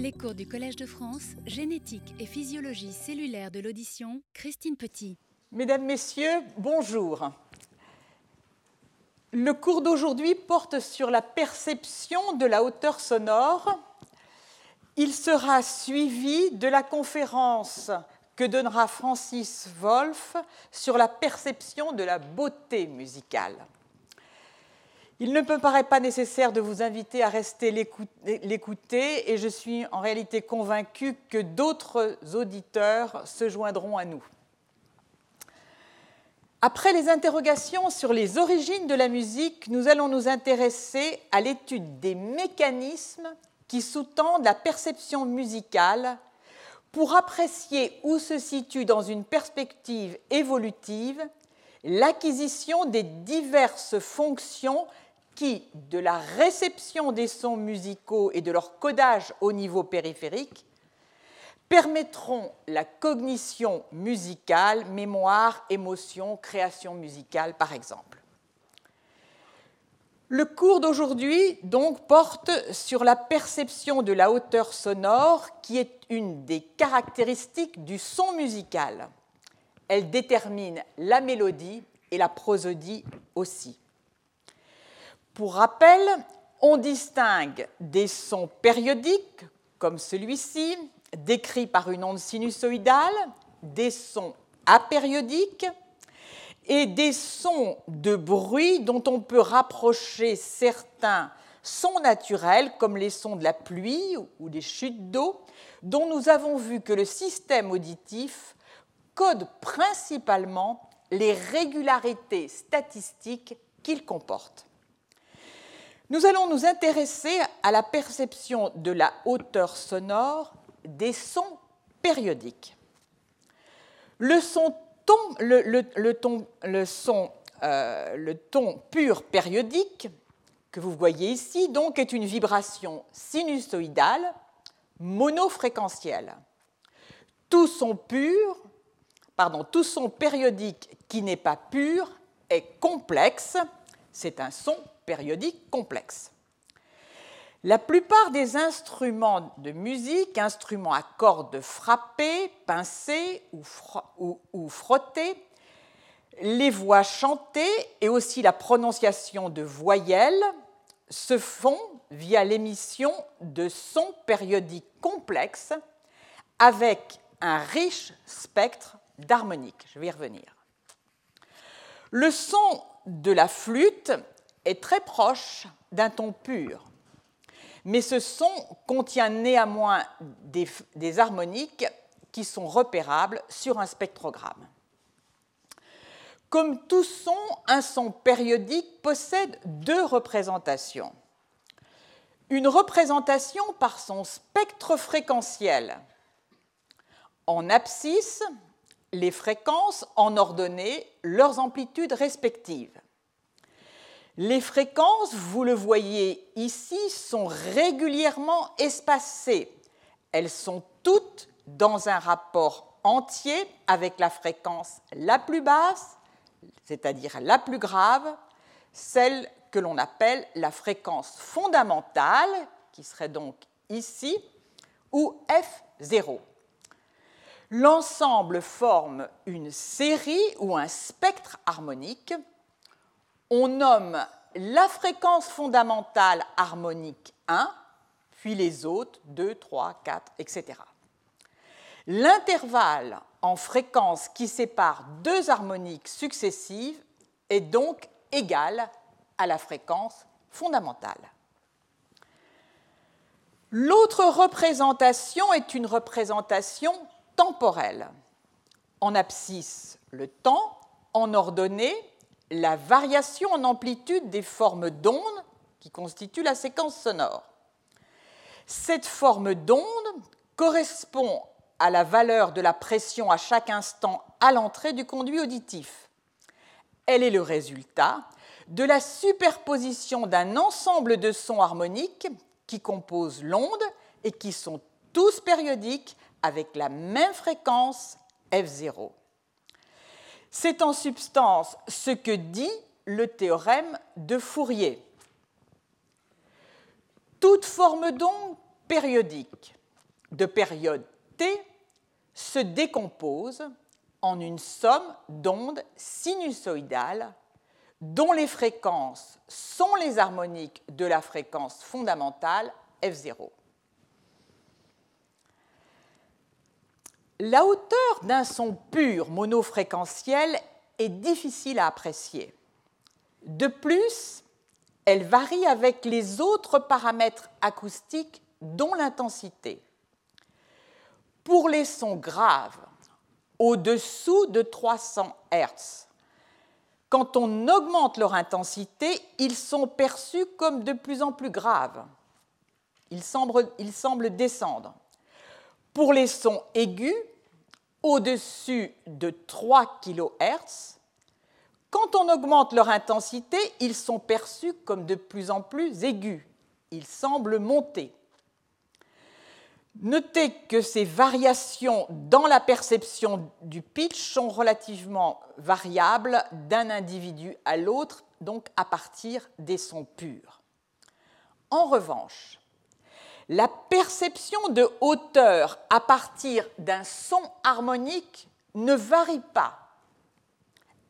Les cours du Collège de France, génétique et physiologie cellulaire de l'audition, Christine Petit. Mesdames, Messieurs, bonjour. Le cours d'aujourd'hui porte sur la perception de la hauteur sonore. Il sera suivi de la conférence que donnera Francis Wolff sur la perception de la beauté musicale. Il ne me paraît pas nécessaire de vous inviter à rester l'écouter et je suis en réalité convaincu que d'autres auditeurs se joindront à nous. Après les interrogations sur les origines de la musique, nous allons nous intéresser à l'étude des mécanismes qui sous-tendent la perception musicale pour apprécier où se situe dans une perspective évolutive l'acquisition des diverses fonctions qui, de la réception des sons musicaux et de leur codage au niveau périphérique, permettront la cognition musicale, mémoire, émotion, création musicale, par exemple. Le cours d'aujourd'hui donc porte sur la perception de la hauteur sonore qui est une des caractéristiques du son musical. Elle détermine la mélodie et la prosodie aussi. Pour rappel, on distingue des sons périodiques, comme celui-ci, décrit par une onde sinusoïdale, des sons apériodiques et des sons de bruit dont on peut rapprocher certains sons naturels, comme les sons de la pluie ou des chutes d'eau, dont nous avons vu que le système auditif code principalement les régularités statistiques qu'il comporte. Nous allons nous intéresser à la perception de la hauteur sonore des sons périodiques. Le son, euh, le ton pur périodique que vous voyez ici donc est une vibration sinusoïdale monofréquentielle. Tout son pur, pardon, tout son périodique qui n'est pas pur est complexe, c'est un son périodique complexe. La plupart des instruments de musique, instruments à cordes frappées, pincées ou, frottées, les voix chantées et aussi la prononciation de voyelles se font via l'émission de sons périodiques complexes avec un riche spectre d'harmonique. Je vais y revenir. Le son de la flûte est très proche d'un ton pur, mais ce son contient néanmoins des, harmoniques qui sont repérables sur un spectrogramme. Comme tout son, un son périodique possède deux représentations. Une représentation par son spectre fréquentiel. En abscisse, les fréquences en ordonnée, leurs amplitudes respectives. Les fréquences, vous le voyez ici, sont régulièrement espacées. Elles sont toutes dans un rapport entier avec la fréquence la plus basse, c'est-à-dire la plus grave, celle que l'on appelle la fréquence fondamentale, qui serait donc ici, ou F0. L'ensemble forme une série ou un spectre harmonique on nomme la fréquence fondamentale harmonique 1, puis les autres 2, 3, 4, etc. L'intervalle en fréquence qui sépare deux harmoniques successives est donc égal à la fréquence fondamentale. L'autre représentation est une représentation temporelle. En abscisse, le temps, en ordonnée, la variation en amplitude des formes d'ondes qui constituent la séquence sonore. Cette forme d'onde correspond à la valeur de la pression à chaque instant à l'entrée du conduit auditif. Elle est le résultat de la superposition d'un ensemble de sons harmoniques qui composent l'onde et qui sont tous périodiques avec la même fréquence F0. C'est en substance ce que dit le théorème de Fourier. Toute forme d'onde périodique de période t se décompose en une somme d'ondes sinusoïdales dont les fréquences sont les harmoniques de la fréquence fondamentale F0. La hauteur d'un son pur monofréquentiel est difficile à apprécier. De plus, elle varie avec les autres paramètres acoustiques, dont l'intensité. Pour les sons graves, au-dessous de 300 Hz, quand on augmente leur intensité, ils sont perçus comme de plus en plus graves. Ils semblent, ils semblent descendre. Pour les sons aigus, au-dessus de 3 kHz, quand on augmente leur intensité, ils sont perçus comme de plus en plus aigus. Ils semblent monter. Notez que ces variations dans la perception du pitch sont relativement variables d'un individu à l'autre, donc à partir des sons purs. En revanche, la perception de hauteur à partir d'un son harmonique ne varie pas.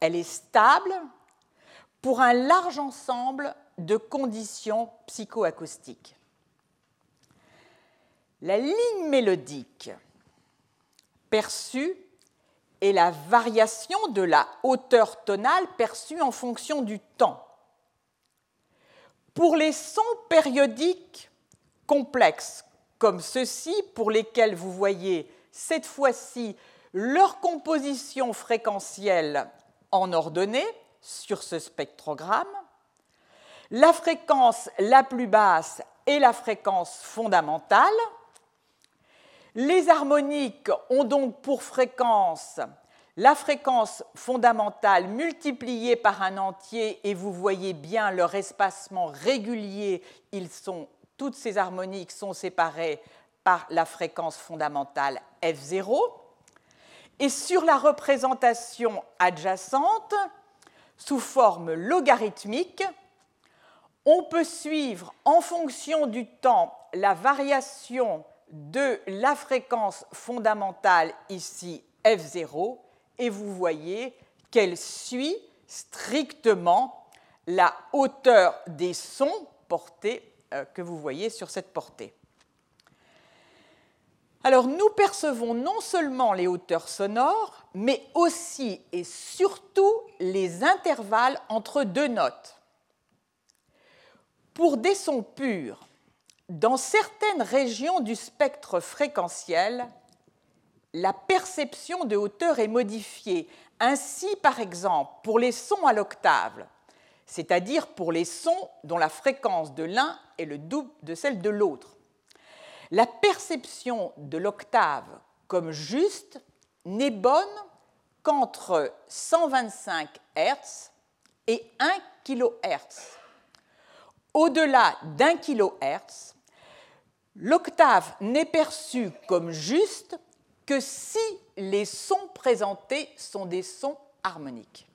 Elle est stable pour un large ensemble de conditions psychoacoustiques. La ligne mélodique perçue est la variation de la hauteur tonale perçue en fonction du temps. Pour les sons périodiques complexes comme ceux-ci, pour lesquels vous voyez cette fois-ci leur composition fréquentielle en ordonnée sur ce spectrogramme, la fréquence la plus basse est la fréquence fondamentale, les harmoniques ont donc pour fréquence la fréquence fondamentale multipliée par un entier et vous voyez bien leur espacement régulier. Ils sont, toutes ces harmoniques sont séparées par la fréquence fondamentale F0. Et sur la représentation adjacente, sous forme logarithmique, on peut suivre en fonction du temps la variation de la fréquence fondamentale ici F0 et vous voyez qu'elle suit strictement la hauteur des sons portés que vous voyez sur cette portée. Alors nous percevons non seulement les hauteurs sonores, mais aussi et surtout les intervalles entre deux notes. Pour des sons purs, dans certaines régions du spectre fréquentiel, la perception de hauteur est modifiée. Ainsi, par exemple, pour les sons à l'octave, c'est-à-dire pour les sons dont la fréquence de l'un est le double de celle de l'autre. La perception de l'octave comme juste n'est bonne qu'entre 125 Hz et 1 kHz. Au-delà d'un kHz, L'octave n'est perçue comme juste que si les sons présentés sont des sons harmoniques.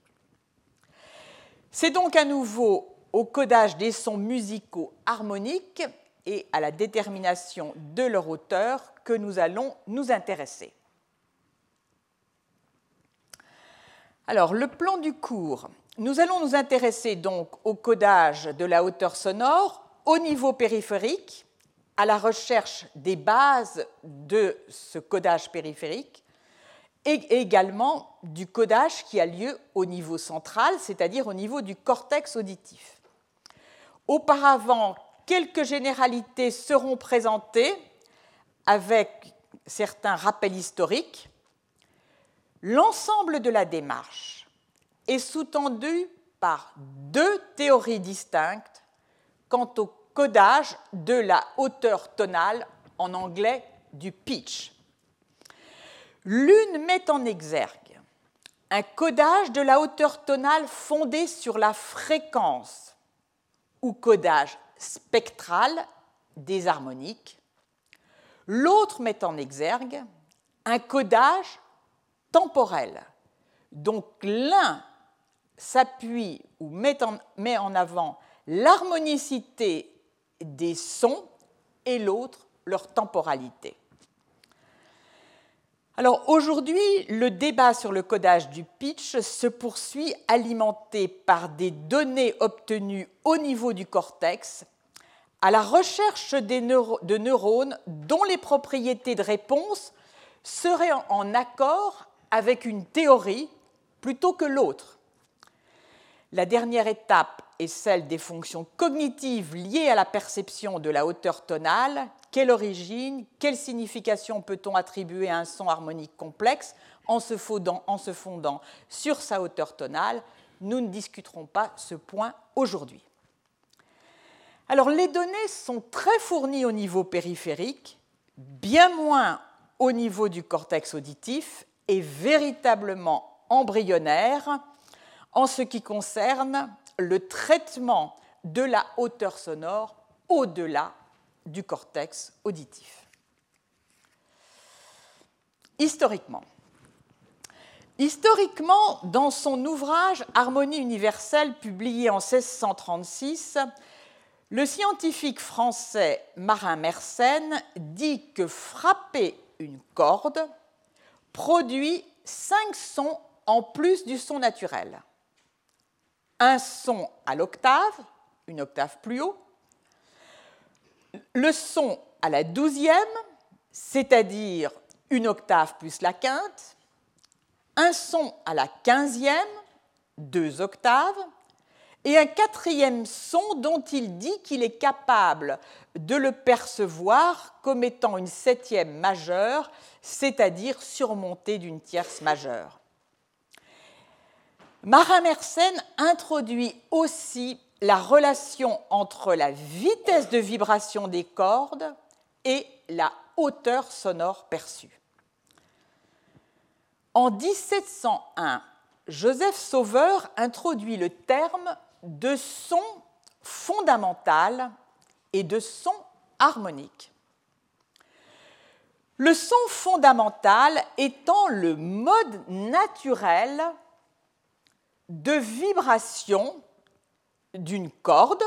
C'est donc à nouveau au codage des sons musicaux harmoniques et à la détermination de leur hauteur que nous allons nous intéresser. Alors, le plan du cours. Nous allons nous intéresser donc au codage de la hauteur sonore au niveau périphérique à la recherche des bases de ce codage périphérique et également du codage qui a lieu au niveau central, c'est-à-dire au niveau du cortex auditif. Auparavant, quelques généralités seront présentées avec certains rappels historiques. L'ensemble de la démarche est sous-tendu par deux théories distinctes quant au codage de la hauteur tonale, en anglais du pitch. L'une met en exergue un codage de la hauteur tonale fondé sur la fréquence ou codage spectral des harmoniques. L'autre met en exergue un codage temporel. Donc l'un s'appuie ou met en, met en avant l'harmonicité des sons et l'autre leur temporalité. Alors aujourd'hui, le débat sur le codage du pitch se poursuit alimenté par des données obtenues au niveau du cortex à la recherche de neurones dont les propriétés de réponse seraient en accord avec une théorie plutôt que l'autre. La dernière étape est celle des fonctions cognitives liées à la perception de la hauteur tonale. Quelle origine, quelle signification peut-on attribuer à un son harmonique complexe en se, fondant, en se fondant sur sa hauteur tonale? Nous ne discuterons pas ce point aujourd'hui. Alors les données sont très fournies au niveau périphérique, bien moins au niveau du cortex auditif et véritablement embryonnaires en ce qui concerne le traitement de la hauteur sonore au-delà du cortex auditif. Historiquement, Historiquement, dans son ouvrage Harmonie universelle publié en 1636, le scientifique français Marin Mersenne dit que frapper une corde produit cinq sons en plus du son naturel un son à l'octave, une octave plus haut, le son à la douzième, c'est-à-dire une octave plus la quinte, un son à la quinzième, deux octaves, et un quatrième son dont il dit qu'il est capable de le percevoir comme étant une septième majeure, c'est-à-dire surmontée d'une tierce majeure. Marin Mersenne introduit aussi la relation entre la vitesse de vibration des cordes et la hauteur sonore perçue. En 1701, Joseph Sauveur introduit le terme de son fondamental et de son harmonique. Le son fondamental étant le mode naturel de vibration d'une corde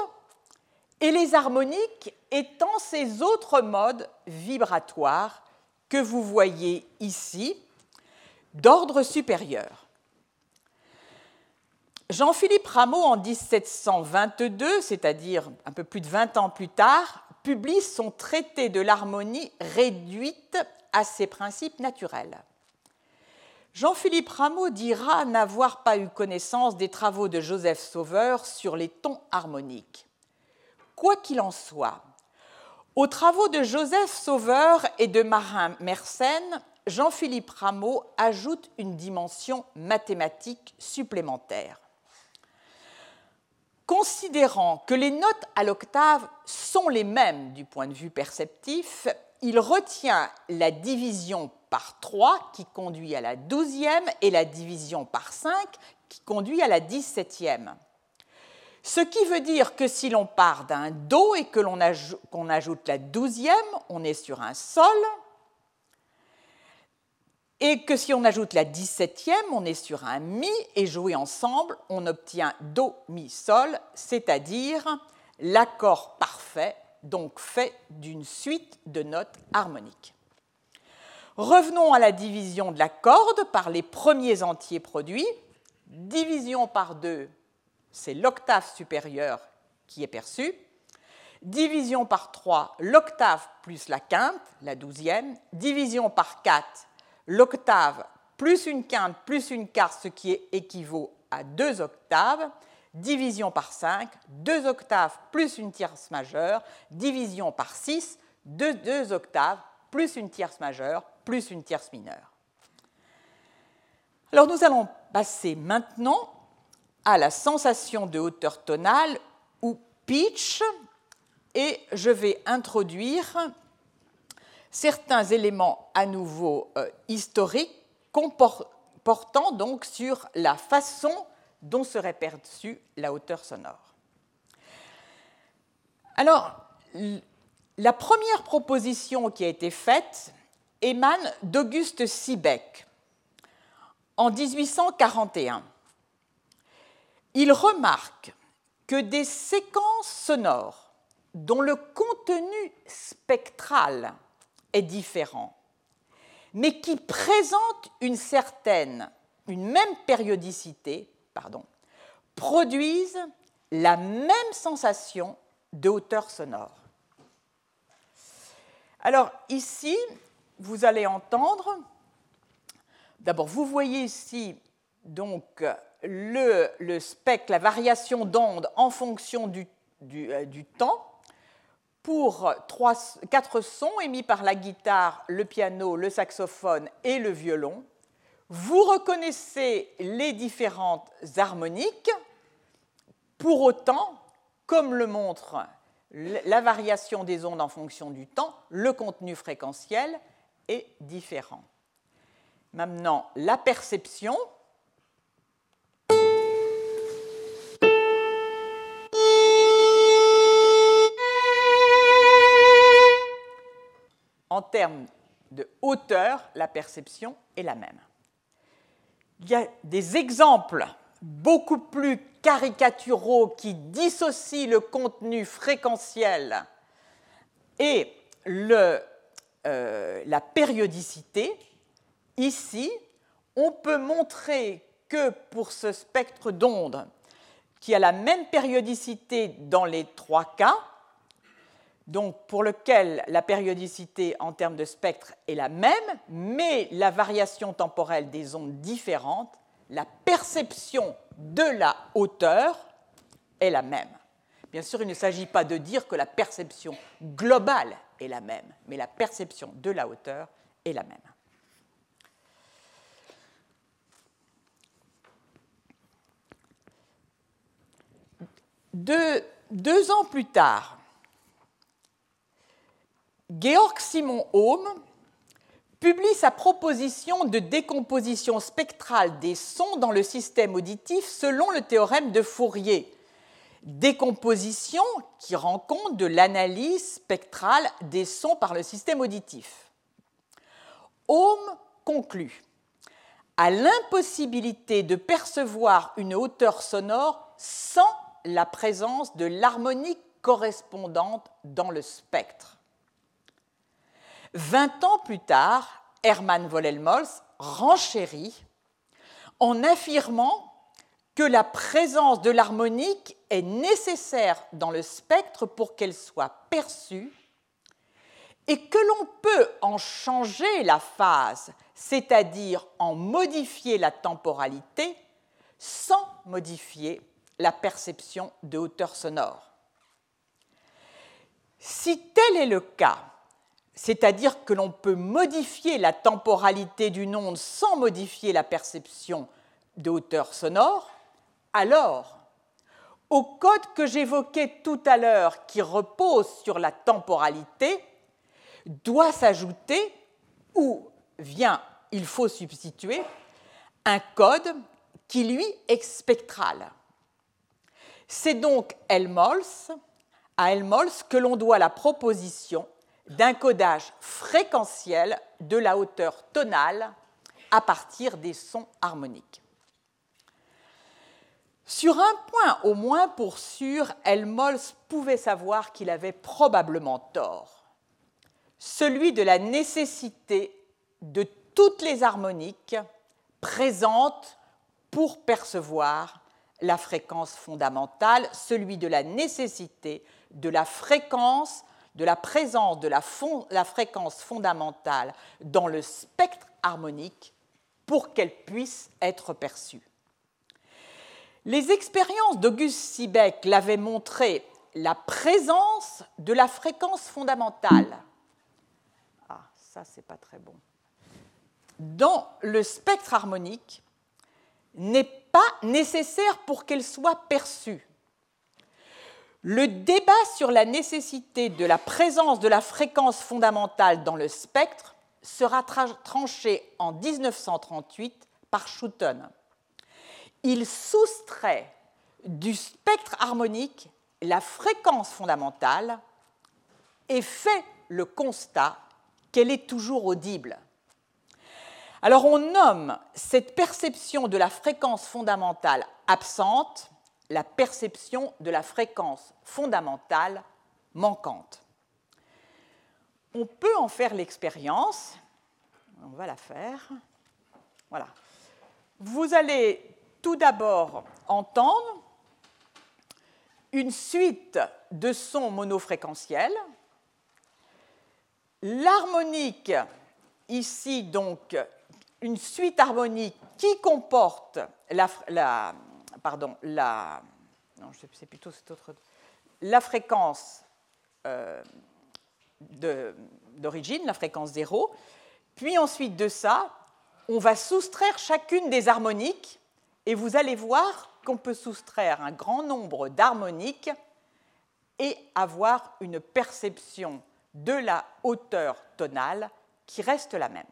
et les harmoniques étant ces autres modes vibratoires que vous voyez ici d'ordre supérieur. Jean-Philippe Rameau, en 1722, c'est-à-dire un peu plus de 20 ans plus tard, publie son traité de l'harmonie réduite à ses principes naturels. Jean-Philippe Rameau dira n'avoir pas eu connaissance des travaux de Joseph Sauveur sur les tons harmoniques. Quoi qu'il en soit, aux travaux de Joseph Sauveur et de Marin Mersenne, Jean-Philippe Rameau ajoute une dimension mathématique supplémentaire. Considérant que les notes à l'octave sont les mêmes du point de vue perceptif, il retient la division par 3 qui conduit à la 12e et la division par 5 qui conduit à la 17e. Ce qui veut dire que si l'on part d'un Do et que l'on ajoute, la 12e, on est sur un Sol, et que si on ajoute la 17e, on est sur un Mi, et joué ensemble, on obtient Do, Mi, Sol, c'est-à-dire l'accord parfait donc fait d'une suite de notes harmoniques. Revenons à la division de la corde par les premiers entiers produits. Division par 2, c'est l'octave supérieure qui est perçue. Division par 3, l'octave plus la quinte, la douzième. Division par 4, l'octave plus une quinte plus une quarte, ce qui équivaut à deux octaves division par 5, deux octaves plus une tierce majeure, division par 6, deux, octaves plus une tierce majeure, plus une tierce mineure. Alors nous allons passer maintenant à la sensation de hauteur tonale ou pitch et je vais introduire certains éléments à nouveau euh, historiques portant donc sur la façon dont serait perçue la hauteur sonore. Alors, la première proposition qui a été faite émane d'Auguste Siebeck en 1841. Il remarque que des séquences sonores dont le contenu spectral est différent mais qui présentent une certaine, une même périodicité, produisent la même sensation de hauteur sonore. Alors ici, vous allez entendre, d'abord vous voyez ici donc le, spectre, la variation d'onde en fonction du, euh, temps pour quatre sons émis par la guitare, le piano, le saxophone et le violon. Vous reconnaissez les différentes harmoniques. Pour autant, comme le montre la variation des ondes en fonction du temps, le contenu fréquentiel est différent. Maintenant, la perception, en termes de hauteur, la perception est la même. Il y a des exemples beaucoup plus caricaturaux qui dissocient le contenu fréquentiel et euh, la périodicité. Ici, on peut montrer que pour ce spectre d'ondes, qui a la même périodicité dans les trois cas, donc pour lequel la périodicité en termes de spectre est la même, mais la variation temporelle des ondes différentes, la perception de la hauteur est la même. Bien sûr, il ne s'agit pas de dire que la perception globale est la même, mais la perception de la hauteur est la même. deux ans plus tard, Georg Simon Ohm publie sa proposition de décomposition spectrale des sons dans le système auditif selon le théorème de Fourier. Décomposition qui rend compte de l'analyse spectrale des sons par le système auditif. Ohm conclut à l'impossibilité de percevoir une hauteur sonore sans la présence de l'harmonique correspondante dans le spectre. Vingt ans plus tard, Hermann Vollelmolz renchérit en affirmant que la présence de l'harmonique est nécessaire dans le spectre pour qu'elle soit perçue et que l'on peut en changer la phase, c'est-à-dire en modifier la temporalité sans modifier la perception de hauteur sonore. Si tel est le cas, c'est-à-dire que l'on peut modifier la temporalité d'une onde sans modifier la perception de hauteur sonore, alors, au code que j'évoquais tout à l'heure qui repose sur la temporalité, doit s'ajouter, ou vient, il faut substituer, un code qui, lui, est spectral. C'est donc à Helmholtz que l'on doit la proposition d'un codage fréquentiel de la hauteur tonale à partir des sons harmoniques. Sur un point au moins pour sûr, Helmholtz pouvait savoir qu'il avait probablement tort, celui de la nécessité de toutes les harmoniques présentes pour percevoir la fréquence fondamentale, celui de la nécessité de la fréquence de la présence de la, fréquence fondamentale dans le spectre harmonique pour qu'elle puisse être perçue. Les expériences d'Auguste Siebeck l'avaient montré la présence de la fréquence fondamentale. Ah. Dans le spectre harmonique n'est pas nécessaire pour qu'elle soit perçue. Le débat sur la nécessité de la présence de la fréquence fondamentale dans le spectre sera tranché en 1938 par Schouten. Il soustrait du spectre harmonique la fréquence fondamentale et fait le constat qu'elle est toujours audible. Alors on nomme cette perception de la fréquence fondamentale absente la perception de la fréquence fondamentale manquante. On peut en faire l'expérience, On va la faire. Voilà. Vous allez tout d'abord entendre une suite de sons monofréquentiels. L'harmonique, ici donc, une suite harmonique qui comporte la, pardon, la, c'est plutôt cette autre, la fréquence euh, d'origine, la fréquence zéro. Puis ensuite de ça, on va soustraire chacune des harmoniques et vous allez voir qu'on peut soustraire un grand nombre d'harmoniques et avoir une perception de la hauteur tonale qui reste la même.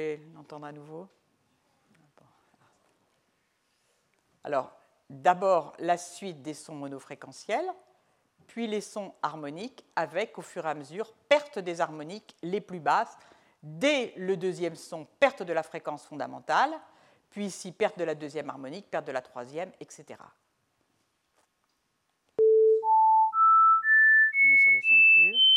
Voulez l'entendre à nouveau Alors, d'abord la suite des sons monofréquentiels, puis les sons harmoniques, avec au fur et à mesure perte des harmoniques les plus basses. Dès le deuxième son, perte de la fréquence fondamentale, puis ici perte de la deuxième harmonique, perte de la troisième, etc. On est sur les sons purs.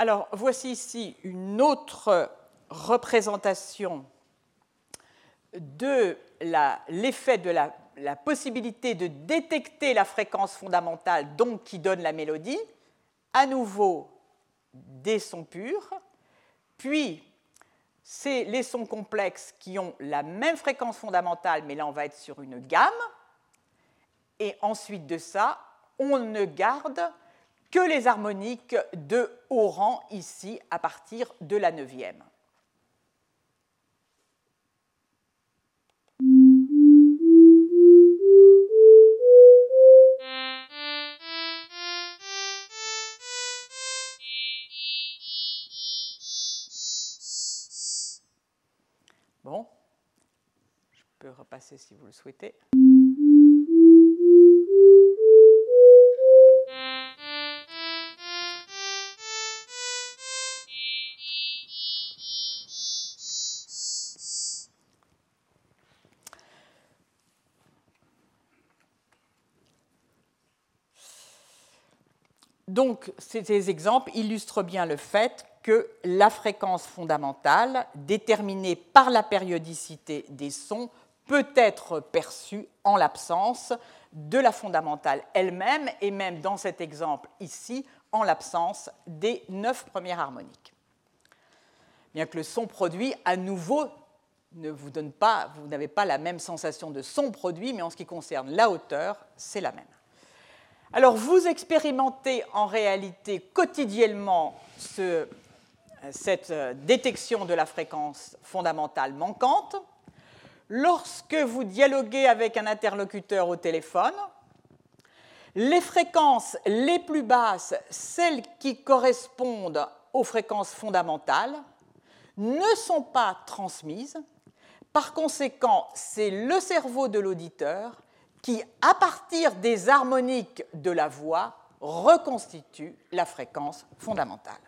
Alors, voici ici une autre représentation de l'effet de la, possibilité de détecter la fréquence fondamentale, donc qui donne la mélodie, à nouveau des sons purs, puis c'est les sons complexes qui ont la même fréquence fondamentale, mais là on va être sur une gamme, et ensuite de ça, on ne garde que les harmoniques de haut rang ici à partir de la neuvième. Bon, je peux repasser si vous le souhaitez. Donc, ces exemples illustrent bien le fait que la fréquence fondamentale, déterminée par la périodicité des sons, peut être perçue en l'absence de la fondamentale elle-même, et même dans cet exemple ici, en l'absence des neuf premières harmoniques. Bien que le son produit, à nouveau, ne vous donne pas, vous n'avez pas la même sensation de son produit, mais en ce qui concerne la hauteur, c'est la même. Alors vous expérimentez en réalité quotidiennement cette euh, détection de la fréquence fondamentale manquante. Lorsque vous dialoguez avec un interlocuteur au téléphone, les fréquences les plus basses, celles qui correspondent aux fréquences fondamentales, ne sont pas transmises. Par conséquent, c'est le cerveau de l'auditeur qui, à partir des harmoniques de la voix, reconstitue la fréquence fondamentale.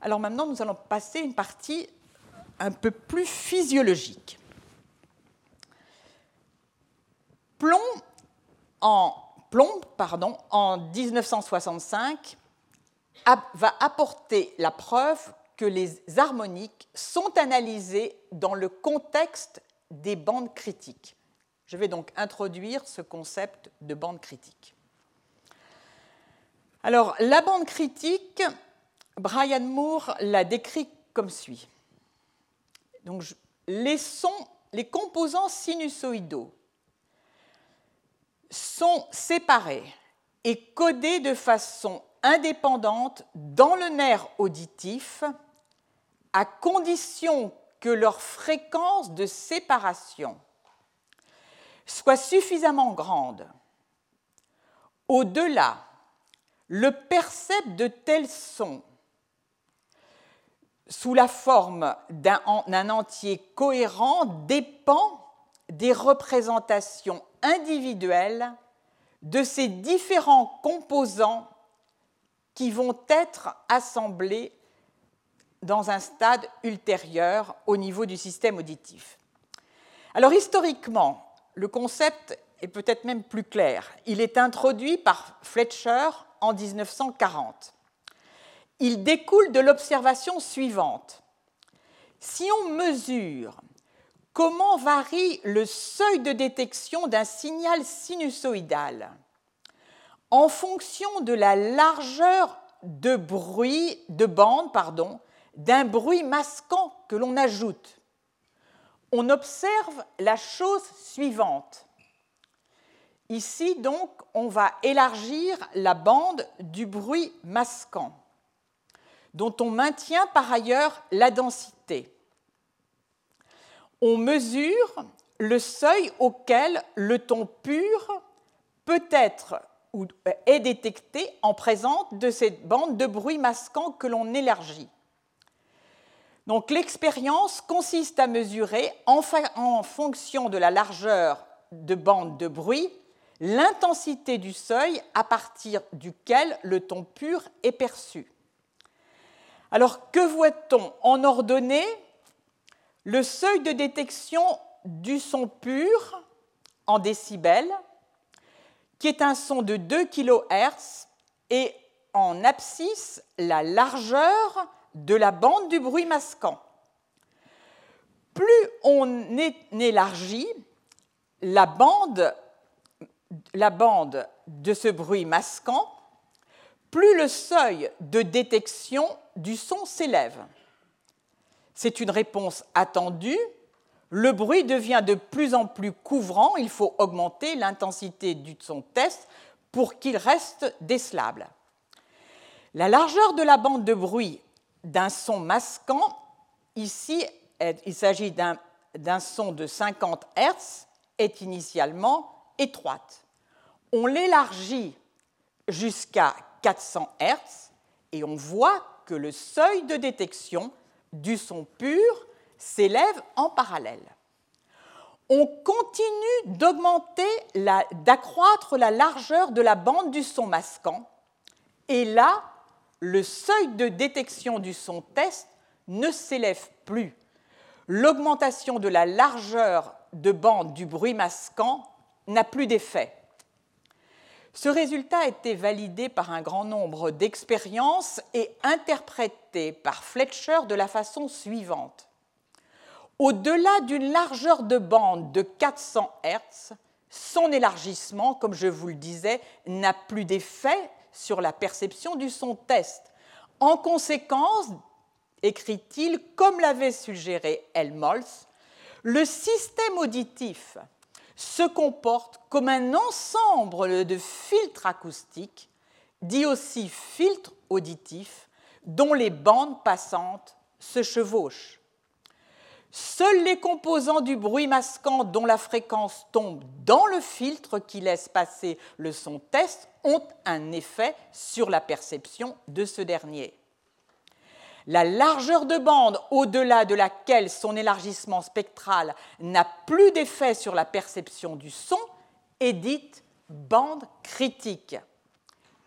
Alors maintenant, nous allons passer une partie un peu plus physiologique. Plomb, en, en 1965, va apporter la preuve que les harmoniques sont analysées dans le contexte des bandes critiques. Je vais donc introduire ce concept de bande critique. Alors, la bande critique, Brian Moore l'a décrit comme suit. Donc, les composants sinusoïdaux sont séparés et codés de façon indépendante dans le nerf auditif à condition que leur fréquence de séparation soit suffisamment grande. Au-delà, le percept de tels sons sous la forme d'un entier cohérent dépend des représentations individuelles de ces différents composants qui vont être assemblés dans un stade ultérieur au niveau du système auditif. Alors historiquement, le concept est peut-être même plus clair. Il est introduit par Fletcher en 1940. Il découle de l'observation suivante. Si on mesure comment varie le seuil de détection d'un signal sinusoïdal en fonction de la largeur de bruit de bande pardon, d'un bruit masquant que l'on ajoute. On observe la chose suivante. Ici, donc, on va élargir la bande du bruit masquant, dont on maintient par ailleurs la densité. On mesure le seuil auquel le ton pur peut être ou est détecté en présence de cette bande de bruit masquant que l'on élargit. Donc l'expérience consiste à mesurer en, fonction de la largeur de bande de bruit l'intensité du seuil à partir duquel le ton pur est perçu. Alors que voit-on en ordonnée? Le seuil de détection du son pur en décibels, qui est un son de 2 kHz, et en abscisse la largeur de la bande du bruit masquant. Plus on élargit la bande, de ce bruit masquant, plus le seuil de détection du son s'élève. C'est une réponse attendue. Le bruit devient de plus en plus couvrant. Il faut augmenter l'intensité du son test pour qu'il reste décelable. La largeur de la bande de bruit d'un son masquant. Ici, il s'agit d'un son de 50 Hz, est initialement étroite. On l'élargit jusqu'à 400 Hz et on voit que le seuil de détection du son pur s'élève en parallèle. On continue d'augmenter, d'accroître la largeur de la bande du son masquant et là, le seuil de détection du son test ne s'élève plus. L'augmentation de la largeur de bande du bruit masquant n'a plus d'effet. Ce résultat a été validé par un grand nombre d'expériences et interprété par Fletcher de la façon suivante. Au-delà d'une largeur de bande de 400 Hz, son élargissement, comme je vous le disais, n'a plus d'effet sur la perception du son test. En conséquence, écrit-il, comme l'avait suggéré Helmholtz, le système auditif se comporte comme un ensemble de filtres acoustiques, dit aussi filtres auditifs, dont les bandes passantes se chevauchent. Seuls les composants du bruit masquant dont la fréquence tombe dans le filtre qui laisse passer le son test ont un effet sur la perception de ce dernier. La largeur de bande au-delà de laquelle son élargissement spectral n'a plus d'effet sur la perception du son est dite bande critique.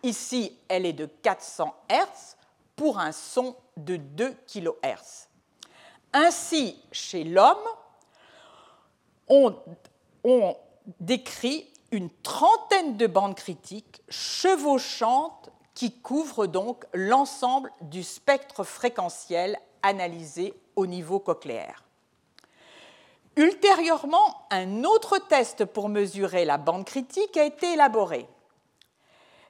Ici, elle est de 400 Hz pour un son de 2 kHz. Ainsi, chez l'homme, on, décrit une trentaine de bandes critiques chevauchantes qui couvrent donc l'ensemble du spectre fréquentiel analysé au niveau cochléaire. Ultérieurement, un autre test pour mesurer la bande critique a été élaboré.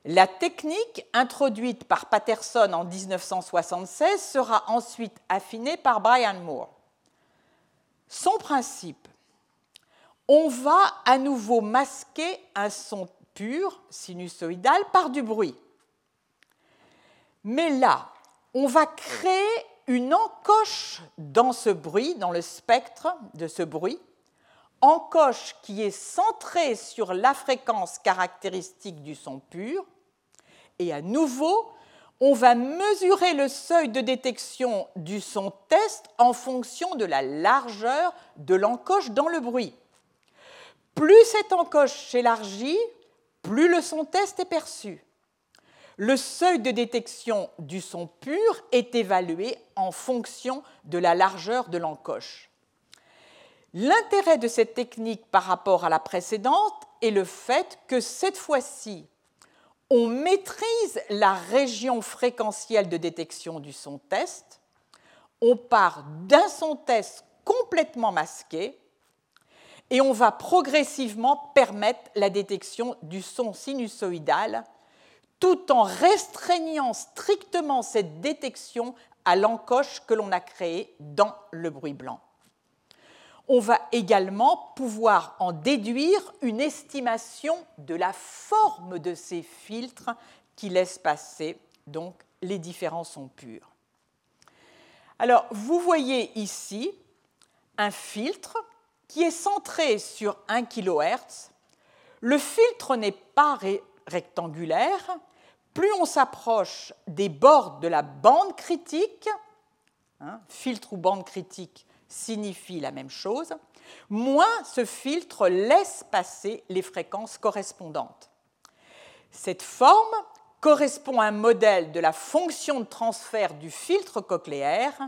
La technique introduite par Patterson en 1976 sera ensuite affinée par Brian Moore. Son principe, on va à nouveau masquer un son pur, sinusoïdal, par du bruit. Mais là, on va créer une encoche dans ce bruit, dans le spectre de ce bruit, encoche qui est centrée sur la fréquence caractéristique du son pur. Et à nouveau, on va mesurer le seuil de détection du son test en fonction de la largeur de l'encoche dans le bruit. Plus cette encoche s'élargit, plus le son test est perçu. Le seuil de détection du son pur est évalué en fonction de la largeur de l'encoche. L'intérêt de cette technique par rapport à la précédente est le fait que cette fois-ci, on maîtrise la région fréquentielle de détection du son test, on part d'un son test complètement masqué et on va progressivement permettre la détection du son sinusoïdal tout en restreignant strictement cette détection à l'encoche que l'on a créée dans le bruit blanc. On va également pouvoir en déduire une estimation de la forme de ces filtres qui laissent passer donc les différents sons purs. Alors, vous voyez ici un filtre qui est centré sur 1 kHz. Le filtre n'est pas rectangulaire. Plus on s'approche des bords de la bande critique, hein, filtre ou bande critique signifie la même chose, moins ce filtre laisse passer les fréquences correspondantes. Cette forme correspond à un modèle de la fonction de transfert du filtre cochléaire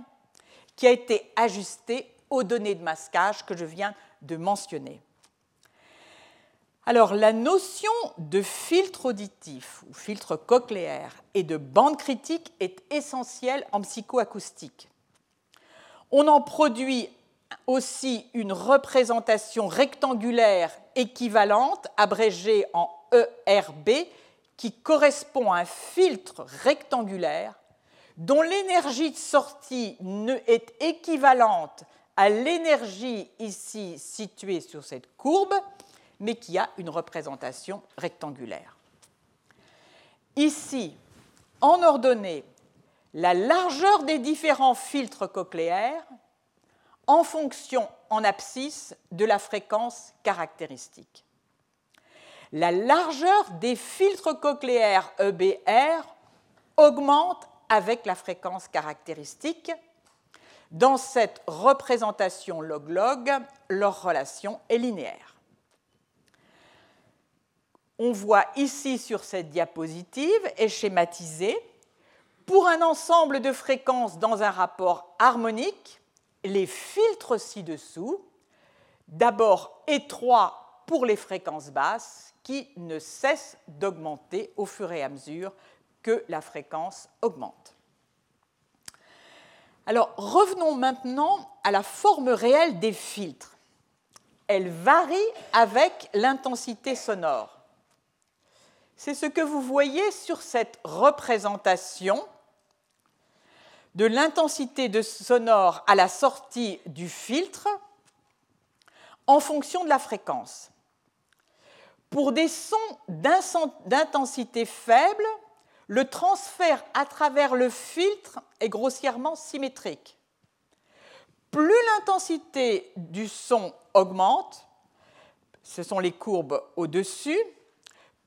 qui a été ajusté aux données de masquage que je viens de mentionner. Alors, la notion de filtre auditif ou filtre cochléaire et de bande critique est essentielle en psychoacoustique. On en produit aussi une représentation rectangulaire équivalente, abrégée en ERB, qui correspond à un filtre rectangulaire dont l'énergie de sortie est équivalente à l'énergie ici située sur cette courbe, mais qui a une représentation rectangulaire. Ici, en ordonnée, la largeur des différents filtres cochléaires en fonction en abscisse de la fréquence caractéristique. La largeur des filtres cochléaires EBR augmente avec la fréquence caractéristique dans cette représentation log-log, leur relation est linéaire. On voit ici sur cette diapositive est schématisé pour un ensemble de fréquences dans un rapport harmonique, les filtres ci-dessous, d'abord étroits pour les fréquences basses qui ne cessent d'augmenter au fur et à mesure que la fréquence augmente. Alors revenons maintenant à la forme réelle des filtres. Elle varie avec l'intensité sonore. C'est ce que vous voyez sur cette représentation de l'intensité de sonore à la sortie du filtre en fonction de la fréquence. Pour des sons d'intensité faible, le transfert à travers le filtre est grossièrement symétrique. Plus l'intensité du son augmente, ce sont les courbes au-dessus,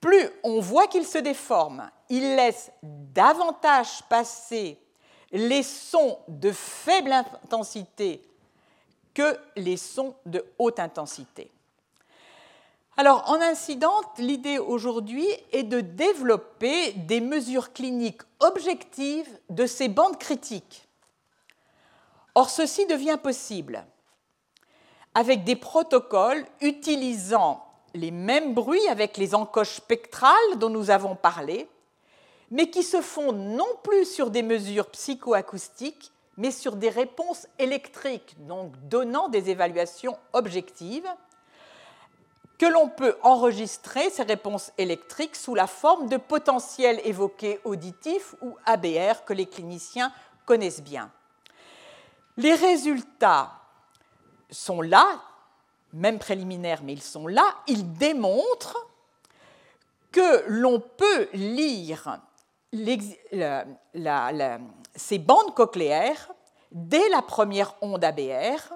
plus on voit qu'il se déforme. Il laisse davantage passer les sons de faible intensité que les sons de haute intensité. Alors, en incidente, l'idée aujourd'hui est de développer des mesures cliniques objectives de ces bandes critiques. Or, ceci devient possible avec des protocoles utilisant les mêmes bruits avec les encoches spectrales dont nous avons parlé, mais qui se font non plus sur des mesures psychoacoustiques, mais sur des réponses électriques, donc donnant des évaluations objectives que l'on peut enregistrer ces réponses électriques sous la forme de potentiels évoqués auditifs ou ABR que les cliniciens connaissent bien. Les résultats sont là, même préliminaires, mais ils sont là. Ils démontrent que l'on peut lire ces bandes cochléaires dès la première onde ABR.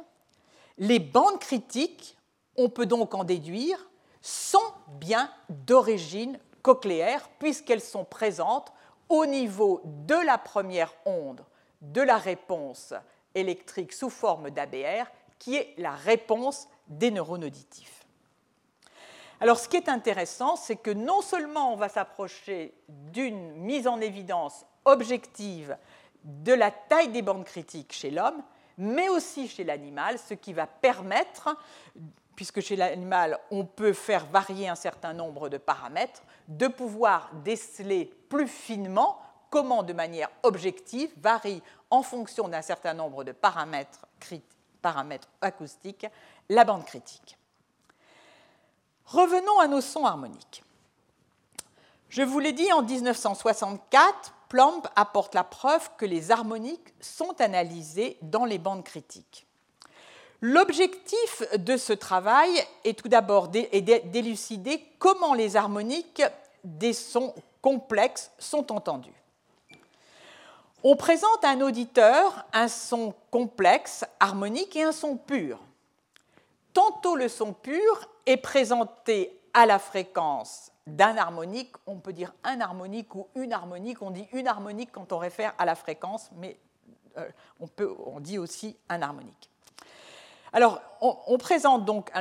Les bandes critiques on peut donc en déduire, sont bien d'origine cochléaire puisqu'elles sont présentes au niveau de la première onde de la réponse électrique sous forme d'ABR, qui est la réponse des neurones auditifs. Alors ce qui est intéressant, c'est que non seulement on va s'approcher d'une mise en évidence objective de la taille des bandes critiques chez l'homme, mais aussi chez l'animal, ce qui va permettre, puisque chez l'animal on peut faire varier un certain nombre de paramètres, de pouvoir déceler plus finement comment de manière objective varie en fonction d'un certain nombre de paramètres, paramètres acoustiques la bande critique. Revenons à nos sons harmoniques. Je vous l'ai dit, en 1964, Plomb apporte la preuve que les harmoniques sont analysées dans les bandes critiques. L'objectif de ce travail est tout d'abord d'élucider comment les harmoniques des sons complexes sont entendus. On présente à un auditeur un son complexe, harmonique et un son pur. Tantôt le son pur est présenté à la fréquence d'un harmonique, on peut dire un harmonique ou une harmonique, on dit une harmonique quand on réfère à la fréquence, mais euh, on, peut, on dit aussi un harmonique. Alors, on, présente donc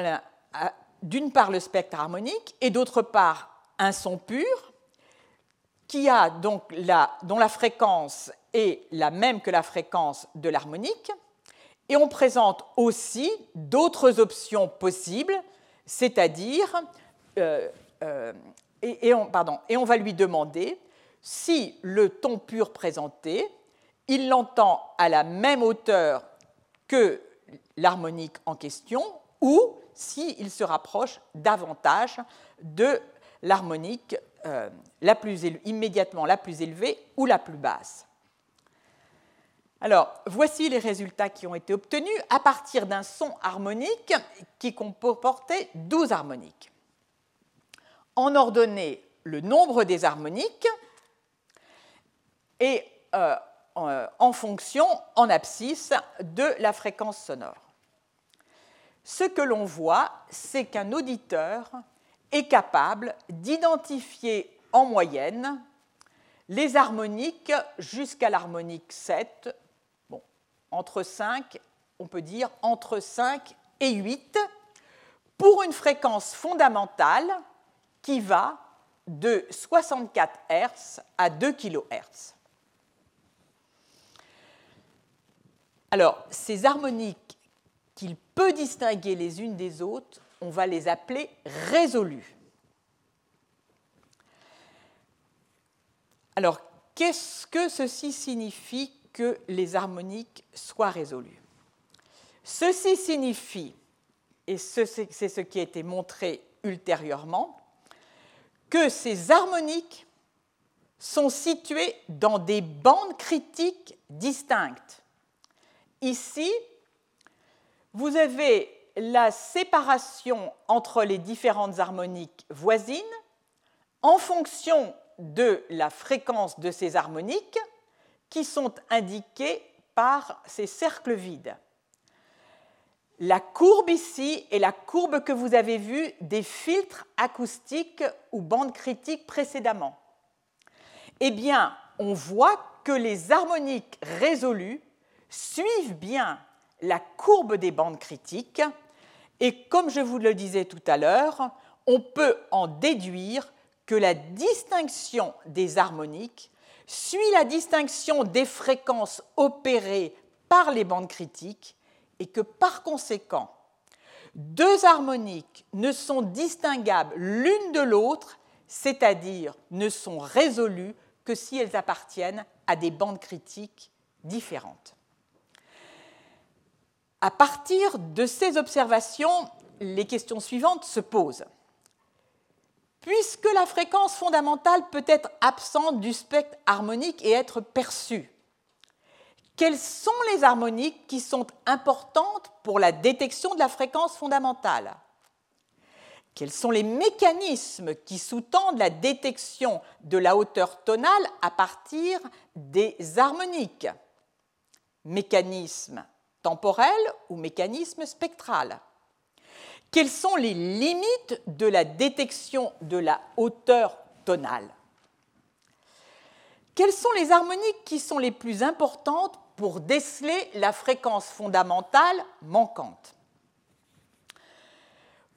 d'une part le spectre harmonique et d'autre part un son pur qui a donc la, dont la fréquence est la même que la fréquence de l'harmonique. Et on présente aussi d'autres options possibles, c'est-à-dire, euh, euh, et, on, va lui demander si le ton pur présenté, il l'entend à la même hauteur que l'harmonique en question, ou s'il se rapproche davantage de l'harmonique euh, immédiatement la plus élevée ou la plus basse. Alors, voici les résultats qui ont été obtenus à partir d'un son harmonique qui comportait 12 harmoniques. On ordonnait le nombre des harmoniques et euh, en fonction, en abscisse, de la fréquence sonore. Ce que l'on voit, c'est qu'un auditeur est capable d'identifier en moyenne les harmoniques jusqu'à l'harmonique 7 entre 5, on peut dire entre 5 et 8, pour une fréquence fondamentale qui va de 64 Hz à 2 kHz. Alors, ces harmoniques qu'il peut distinguer les unes des autres, on va les appeler résolues. Alors, qu'est-ce que ceci signifie que les harmoniques soient résolues. Ceci signifie, et c'est ce qui a été montré ultérieurement, que ces harmoniques sont situées dans des bandes critiques distinctes. Ici, vous avez la séparation entre les différentes harmoniques voisines en fonction de la fréquence de ces harmoniques qui sont indiqués par ces cercles vides. La courbe ici est la courbe que vous avez vue des filtres acoustiques ou bandes critiques précédemment. Eh bien, on voit que les harmoniques résolues suivent bien la courbe des bandes critiques et comme je vous le disais tout à l'heure, on peut en déduire que la distinction des harmoniques suit la distinction des fréquences opérées par les bandes critiques et que par conséquent, deux harmoniques ne sont distinguables l'une de l'autre, c'est-à-dire ne sont résolues que si elles appartiennent à des bandes critiques différentes. À partir de ces observations, les questions suivantes se posent puisque la fréquence fondamentale peut être absente du spectre harmonique et être perçue. Quelles sont les harmoniques qui sont importantes pour la détection de la fréquence fondamentale? Quels sont les mécanismes qui sous-tendent la détection de la hauteur tonale à partir des harmoniques? Mécanisme temporel ou mécanisme spectral? Quelles sont les limites de la détection de la hauteur tonale? Quelles sont les harmoniques qui sont les plus importantes pour déceler la fréquence fondamentale manquante?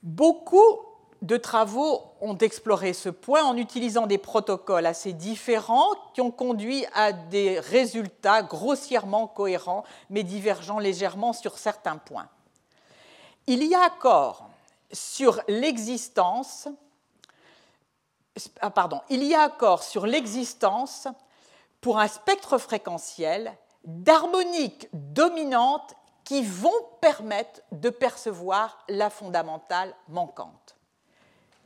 Beaucoup de travaux ont exploré ce point en utilisant des protocoles assez différents qui ont conduit à des résultats grossièrement cohérents mais divergeant légèrement sur certains points. Il y a accord sur l'existence ah, sur l'existence pour un spectre fréquentiel d'harmoniques dominantes qui vont permettre de percevoir la fondamentale manquante.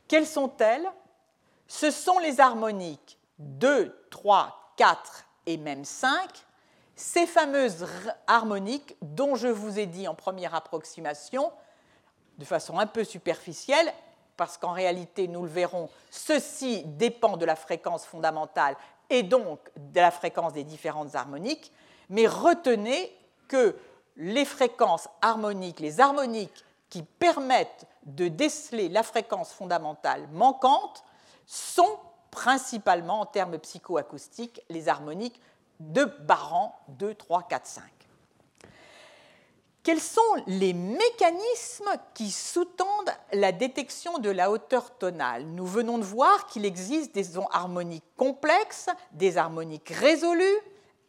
Quelles sont-elles? Ce sont les harmoniques 2, 3, 4 et même 5, ces fameuses harmoniques dont je vous ai dit en première approximation, de façon un peu superficielle, parce qu'en réalité, nous le verrons, ceci dépend de la fréquence fondamentale et donc de la fréquence des différentes harmoniques, mais retenez que les fréquences harmoniques, les harmoniques qui permettent de déceler la fréquence fondamentale manquante sont principalement en termes psychoacoustiques les harmoniques de Baran 2, 3, 4, 5. Quels sont les mécanismes qui sous-tendent la détection de la hauteur tonale? Nous venons de voir qu'il existe des harmoniques complexes, des harmoniques résolues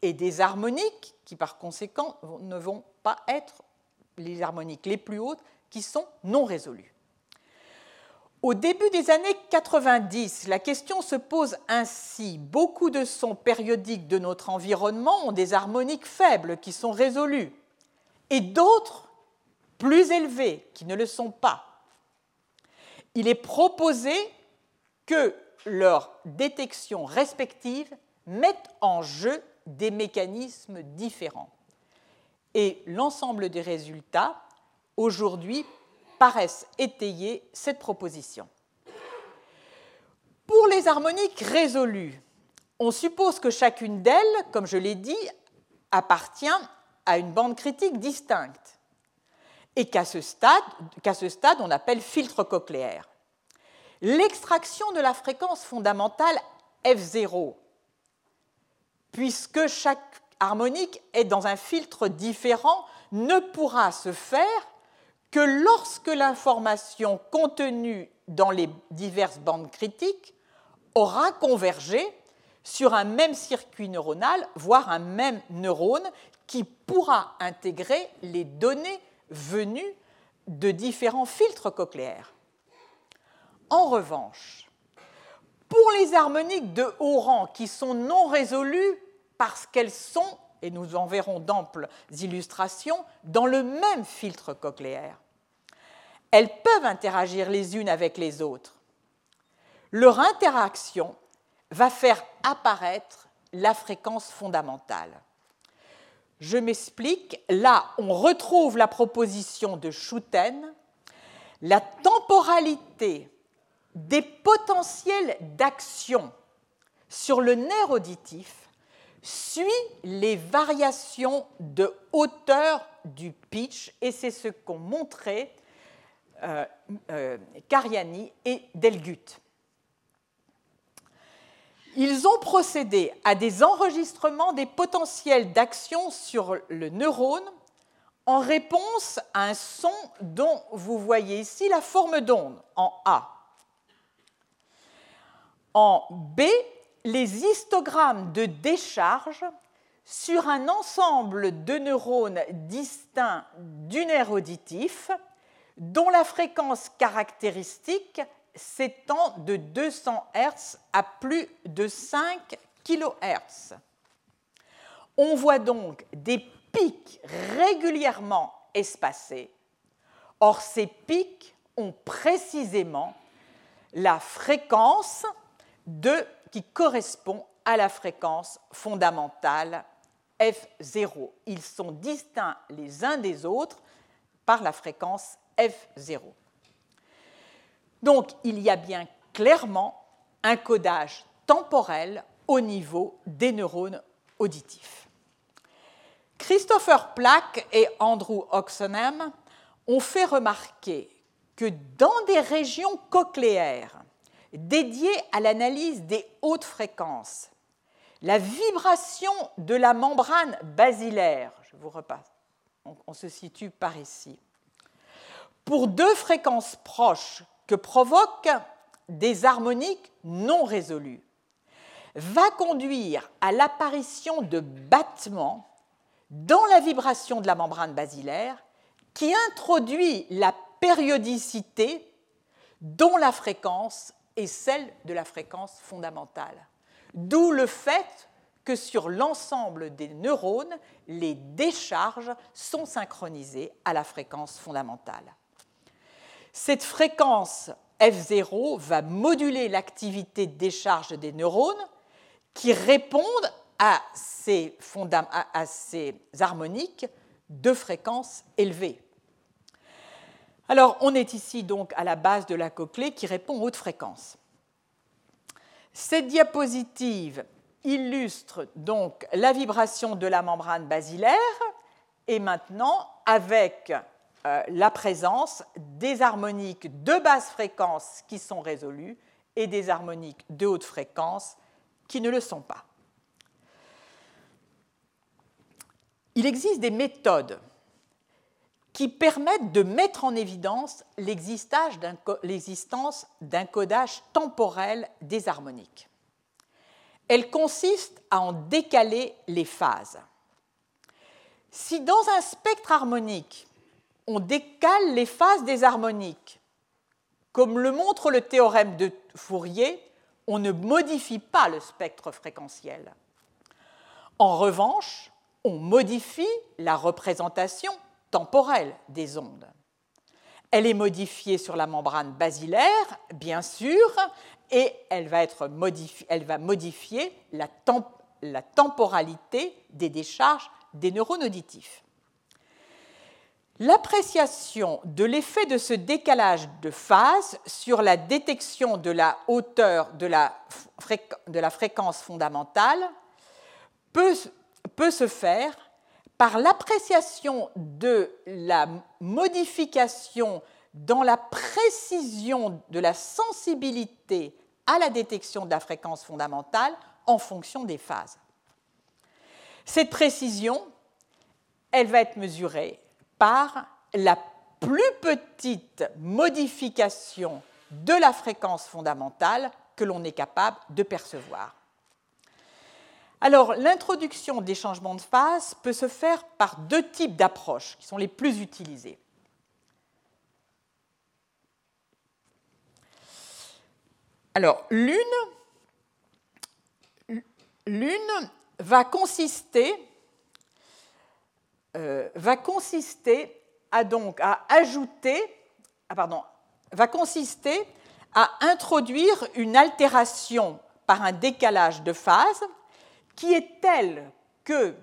et des harmoniques qui par conséquent ne vont pas être les harmoniques les plus hautes qui sont non résolues. Au début des années 90, la question se pose ainsi. Beaucoup de sons périodiques de notre environnement ont des harmoniques faibles qui sont résolues et d'autres plus élevés qui ne le sont pas. Il est proposé que leur détection respective mette en jeu des mécanismes différents. Et l'ensemble des résultats, aujourd'hui, paraissent étayer cette proposition. Pour les harmoniques résolues, on suppose que chacune d'elles, comme je l'ai dit, appartient à une bande critique distincte et qu'à ce, stade, ce stade, on appelle filtre cochléaire. L'extraction de la fréquence fondamentale F0, puisque chaque harmonique est dans un filtre différent, ne pourra se faire que lorsque l'information contenue dans les diverses bandes critiques aura convergé sur un même circuit neuronal, voire un même neurone qui pourra intégrer les données venues de différents filtres cochléaires. En revanche, pour les harmoniques de haut rang qui sont non résolues parce qu'elles sont, et nous en verrons d'amples illustrations, dans le même filtre cochléaire, elles peuvent interagir les unes avec les autres. Leur interaction va faire apparaître la fréquence fondamentale. Je m'explique. Là, on retrouve la proposition de Schouten. La temporalité des potentiels d'action sur le nerf auditif suit les variations de hauteur du pitch, et c'est ce qu'ont montré euh, euh, Cariani et Delgut ils ont procédé à des enregistrements des potentiels d'action sur le neurone en réponse à un son dont vous voyez ici la forme d'onde en A. En B, les histogrammes de décharge sur un ensemble de neurones distincts du nerf auditif dont la fréquence caractéristique s'étend de 200 Hz à plus de 5 kHz. On voit donc des pics régulièrement espacés. Or, ces pics ont précisément la fréquence de, qui correspond à la fréquence fondamentale F0. Ils sont distincts les uns des autres par la fréquence F0. Donc il y a bien clairement un codage temporel au niveau des neurones auditifs. Christopher Plack et Andrew Oxenham ont fait remarquer que dans des régions cochléaires dédiées à l'analyse des hautes fréquences, la vibration de la membrane basilaire, je vous repasse, on, se situe par ici, pour deux fréquences proches que provoquent des harmoniques non résolues va conduire à l'apparition de battements dans la vibration de la membrane basilaire qui introduit la périodicité dont la fréquence est celle de la fréquence fondamentale. D'où le fait que sur l'ensemble des neurones, les décharges sont synchronisées à la fréquence fondamentale. Cette fréquence F0 va moduler l'activité de décharge des neurones qui répondent à ces, à harmoniques de fréquence élevée. Alors, on est ici donc à la base de la cochlée qui répond aux hautes fréquences. Cette diapositive illustre donc la vibration de la membrane basilaire et maintenant avec euh, la présence des harmoniques de basse fréquence qui sont résolues et des harmoniques de haute fréquence qui ne le sont pas. Il existe des méthodes qui permettent de mettre en évidence l'existence d'un codage temporel des harmoniques. Elles consistent à en décaler les phases. Si dans un spectre harmonique, on décale les phases des harmoniques, comme le montre le théorème de Fourier, on ne modifie pas le spectre fréquentiel. En revanche, on modifie la représentation temporelle des ondes. Elle est modifiée sur la membrane basilaire, bien sûr, et elle va, modifier la temporalité des décharges des neurones auditifs. L'appréciation de l'effet de ce décalage de phase sur la détection de la hauteur de la, fréquence fondamentale peut, se faire par l'appréciation de la modification dans la précision de la sensibilité à la détection de la fréquence fondamentale en fonction des phases. Cette précision, elle va être mesurée par la plus petite modification de la fréquence fondamentale que l'on est capable de percevoir. Alors, l'introduction des changements de phase peut se faire par deux types d'approches qui sont les plus utilisées. Alors, l'une, va consister euh, va consister à donc à ajouter, ah, pardon, va consister à introduire une altération par un décalage de phase qui est telle que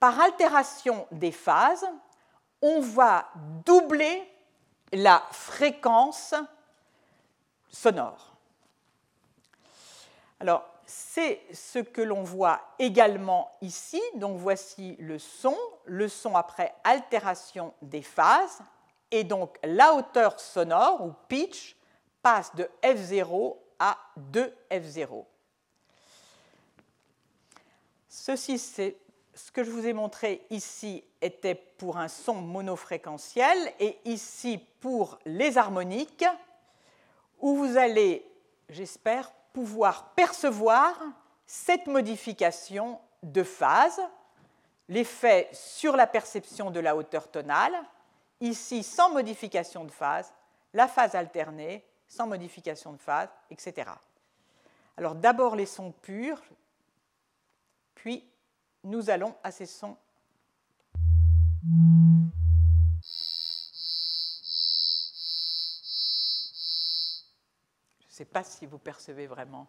par altération des phases, on va doubler la fréquence sonore. Alors, c'est ce que l'on voit également ici. Donc voici le son, le son après altération des phases, et donc la hauteur sonore ou pitch passe de F0 à 2F0. Ceci, c'est ce que je vous ai montré ici était pour un son monofréquentiel et ici pour les harmoniques où vous allez, j'espère, pouvoir percevoir cette modification de phase, l'effet sur la perception de la hauteur tonale, ici sans modification de phase, la phase alternée sans modification de phase, etc. Alors d'abord les sons purs, puis nous allons à ces sons. Je ne pas si vous percevez vraiment.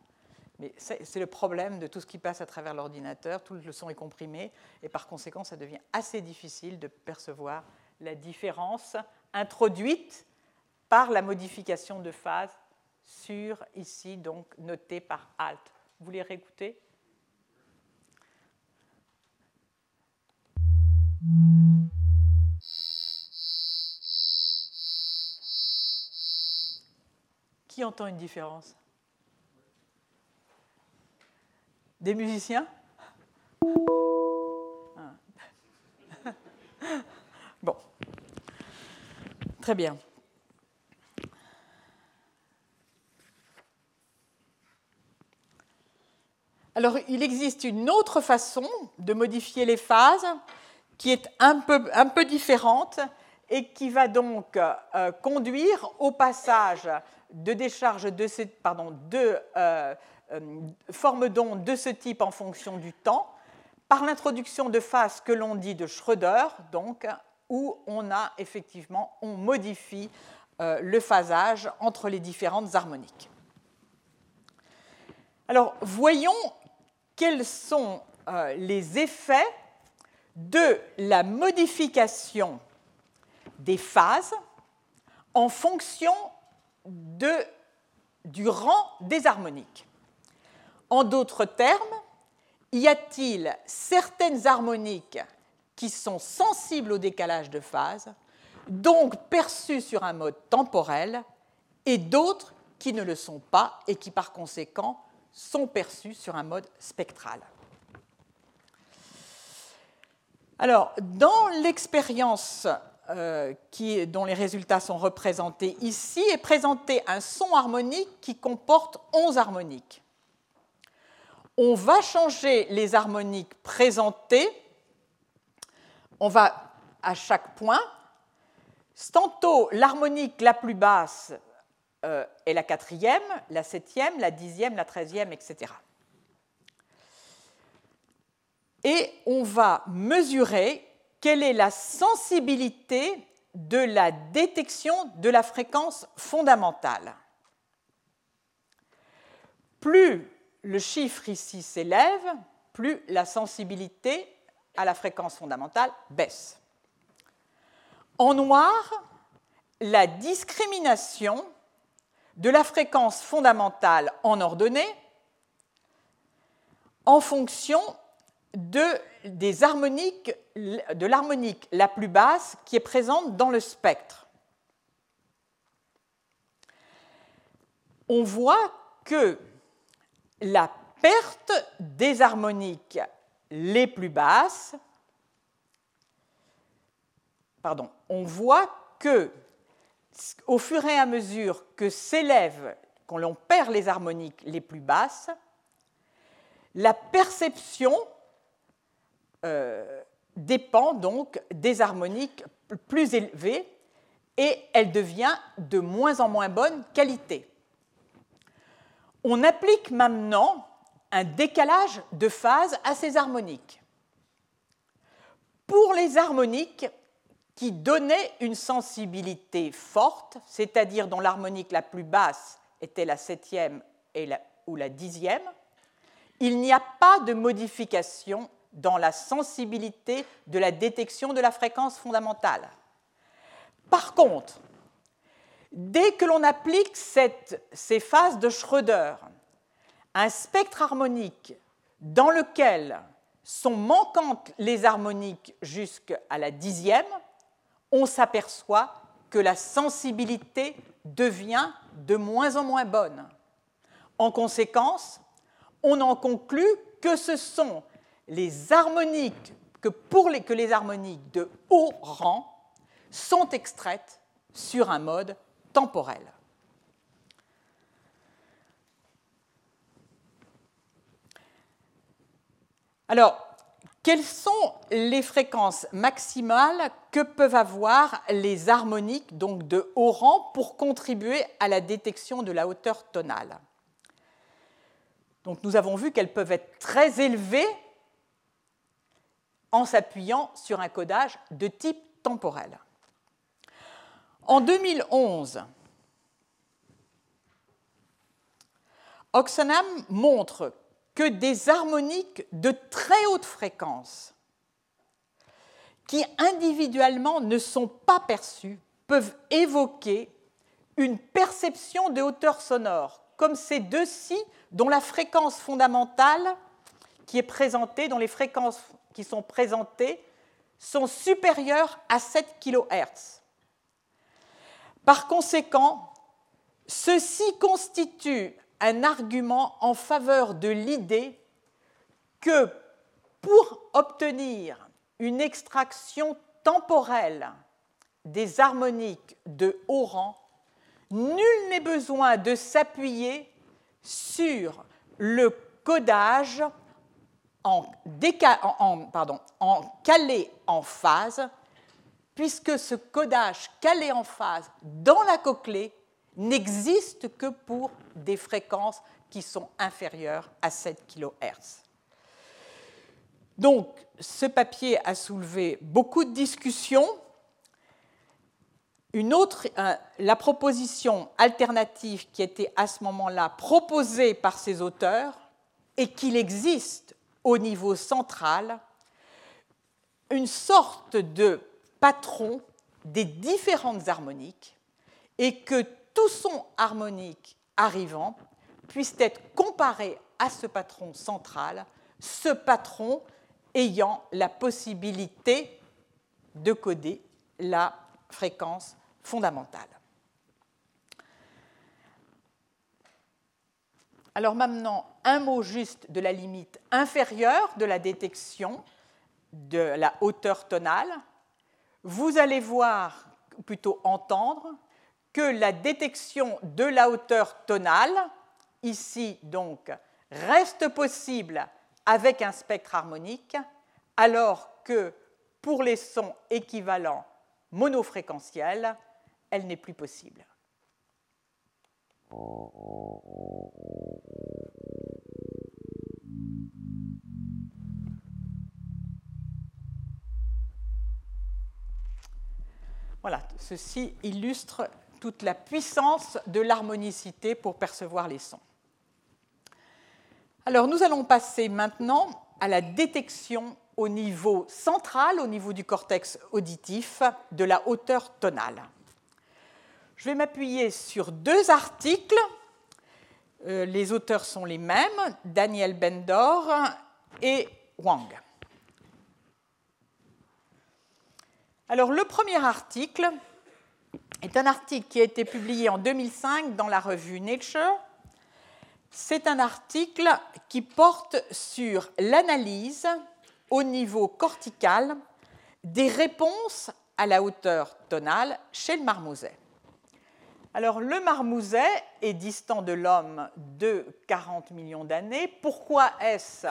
Mais c'est le problème de tout ce qui passe à travers l'ordinateur, tout le son est comprimé, et par conséquent, ça devient assez difficile de percevoir la différence introduite par la modification de phase sur, ici, donc noté par Alt. Vous voulez réécouter Qui entend une différence Des musiciens ah. Bon. Très bien. Alors, il existe une autre façon de modifier les phases qui est un peu, différente et qui va donc euh, conduire au passage de décharges de, ce, pardon, de euh, euh, formes d'ondes de ce type en fonction du temps par l'introduction de phases que l'on dit de Schröder, donc, où on a effectivement, on modifie le phasage entre les différentes harmoniques. Alors, voyons quels sont les effets de la modification des phases en fonction de, du rang des harmoniques. En d'autres termes, y a-t-il certaines harmoniques qui sont sensibles au décalage de phase, donc perçues sur un mode temporel, et d'autres qui ne le sont pas et qui par conséquent sont perçues sur un mode spectral? Alors, dans l'expérience euh, dont les résultats sont représentés ici, est présenté un son harmonique qui comporte 11 harmoniques. On va changer les harmoniques présentées. On va à chaque point. Tantôt, l'harmonique la plus basse euh, est la quatrième, la septième, la dixième, la treizième, etc et on va mesurer quelle est la sensibilité de la détection de la fréquence fondamentale. Plus le chiffre ici s'élève, plus la sensibilité à la fréquence fondamentale baisse. En noir, la discrimination de la fréquence fondamentale en ordonnée en fonction de, l'harmonique la plus basse qui est présente dans le spectre. On voit que la perte des harmoniques les plus basses, pardon, on voit que au fur et à mesure que s'élève, qu'on perd les harmoniques les plus basses, la perception euh, dépend donc des harmoniques plus élevées et elle devient de moins en moins bonne qualité. On applique maintenant un décalage de phase à ces harmoniques. Pour les harmoniques qui donnaient une sensibilité forte, c'est-à-dire dont l'harmonique la plus basse était la septième ou la dixième, il n'y a pas de modification dans la sensibilité de la détection de la fréquence fondamentale. Par contre, dès que l'on applique ces phases de Schröder, un spectre harmonique dans lequel sont manquantes les harmoniques jusqu'à la dixième, on s'aperçoit que la sensibilité devient de moins en moins bonne. En conséquence, on en conclut que ce sont les harmoniques que, les, que les harmoniques de haut rang sont extraites sur un mode temporel. Alors, quelles sont les fréquences maximales que peuvent avoir les harmoniques de haut rang pour contribuer à la détection de la hauteur tonale? Nous avons vu qu'elles peuvent être très élevées en s'appuyant sur un codage de type temporel. En 2011, Oxenham montre que des harmoniques de très haute fréquence, qui individuellement ne sont pas perçues, peuvent évoquer une perception de hauteur sonore, comme ces deux-ci dont la fréquence fondamentale qui est présentée, dont les fréquences qui sont présentés sont supérieurs à 7 kHz. Par conséquent, ceci constitue un argument en faveur de l'idée que pour obtenir une extraction temporelle des harmoniques de haut rang, nul n'est besoin de s'appuyer sur le codage en, en calé en phase, puisque ce codage calé en phase dans la cochlée n'existe que pour des fréquences qui sont inférieures à 7 kHz. Donc, ce papier a soulevé beaucoup de discussions. Une autre, la proposition alternative qui était à ce moment-là proposée par ces auteurs est qu'il existe au niveau central une sorte de patron des différentes harmoniques et que tout son harmonique arrivant puisse être comparé à ce patron central, ce patron ayant la possibilité de coder la fréquence fondamentale. Alors maintenant, un mot juste de la limite inférieure de la détection de la hauteur tonale. Vous allez voir, ou plutôt entendre, que la détection de la hauteur tonale, ici donc, reste possible avec un spectre harmonique, alors que pour les sons équivalents monofréquentiels, elle n'est plus possible. Voilà, ceci illustre toute la puissance de l'harmonicité pour percevoir les sons. Alors nous allons passer maintenant à la détection au niveau central, au niveau du cortex auditif, de la hauteur tonale. Je vais m'appuyer sur deux articles. Euh, les auteurs sont les mêmes, Daniel Bendor et Wang. Alors le premier article est un article qui a été publié en 2005 dans la revue Nature c'est un article qui porte sur l'analyse au niveau cortical des réponses à la hauteur tonale chez le marmouset. Alors le marmouset est distant de l'homme de 40 millions d'années. Pourquoi est-ce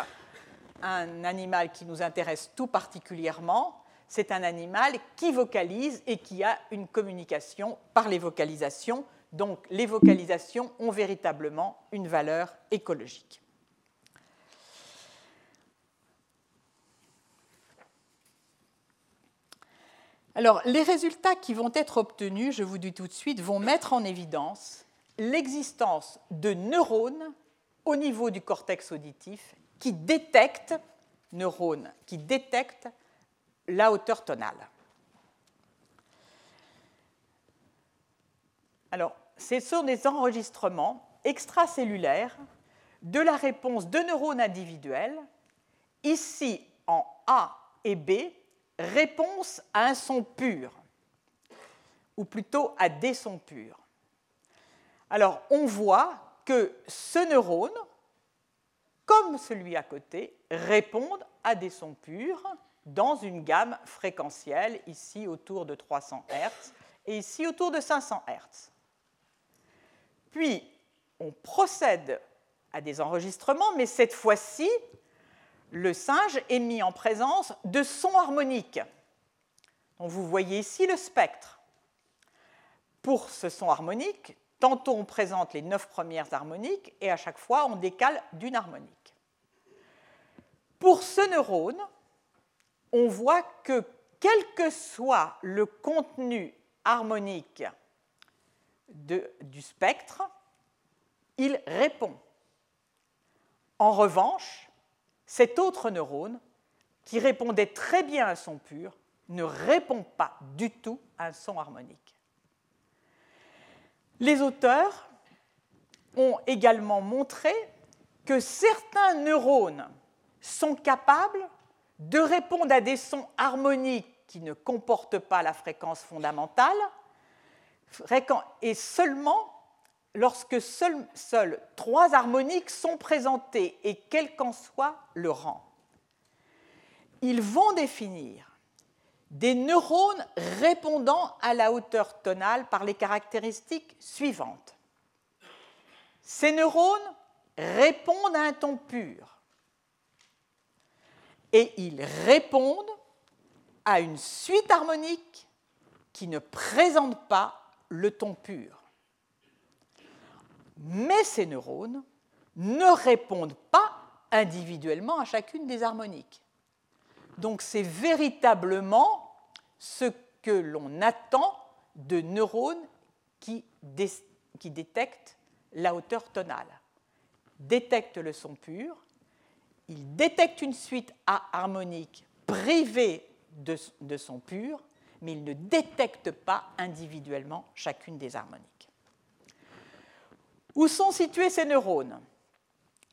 un animal qui nous intéresse tout particulièrement? C'est un animal qui vocalise et qui a une communication par les vocalisations donc les vocalisations ont véritablement une valeur écologique. Alors, les résultats qui vont être obtenus, je vous dis tout de suite, vont mettre en évidence l'existence de neurones au niveau du cortex auditif qui détectent, qui détectent la hauteur tonale. Alors, ce sont des enregistrements extracellulaires de la réponse de neurones individuels, ici en A et B, réponse à un son pur, ou plutôt à des sons purs. Alors on voit que ce neurone, comme celui à côté, répondent à des sons purs dans une gamme fréquentielle, ici autour de 300 Hz et ici autour de 500 Hz. Puis, on procède à des enregistrements, mais cette fois-ci, le singe est mis en présence de sons harmoniques. Donc vous voyez ici le spectre. Pour ce son harmonique, tantôt on présente les neuf premières harmoniques et à chaque fois on décale d'une harmonique. Pour ce neurone, on voit que quel que soit le contenu harmonique du spectre, il répond. En revanche, cet autre neurone, qui répondait très bien à son pur, ne répond pas du tout à un son harmonique. Les auteurs ont également montré que certains neurones sont capables de répondre à des sons harmoniques qui ne comportent pas la fréquence fondamentale, et seulement lorsque seuls trois harmoniques sont présentées et quel qu'en soit le rang. Ils vont définir des neurones répondant à la hauteur tonale par les caractéristiques suivantes. Ces neurones répondent à un ton pur. Et ils répondent à une suite harmonique qui ne présente pas le ton pur. Mais ces neurones ne répondent pas individuellement à chacune des harmoniques. Donc c'est véritablement ce que l'on attend de neurones qui, détectent la hauteur tonale. Détectent le son pur, ils détectent une suite A harmonique privée de, de son pur, mais ils ne détectent pas individuellement chacune des harmoniques. Où sont situés ces neurones?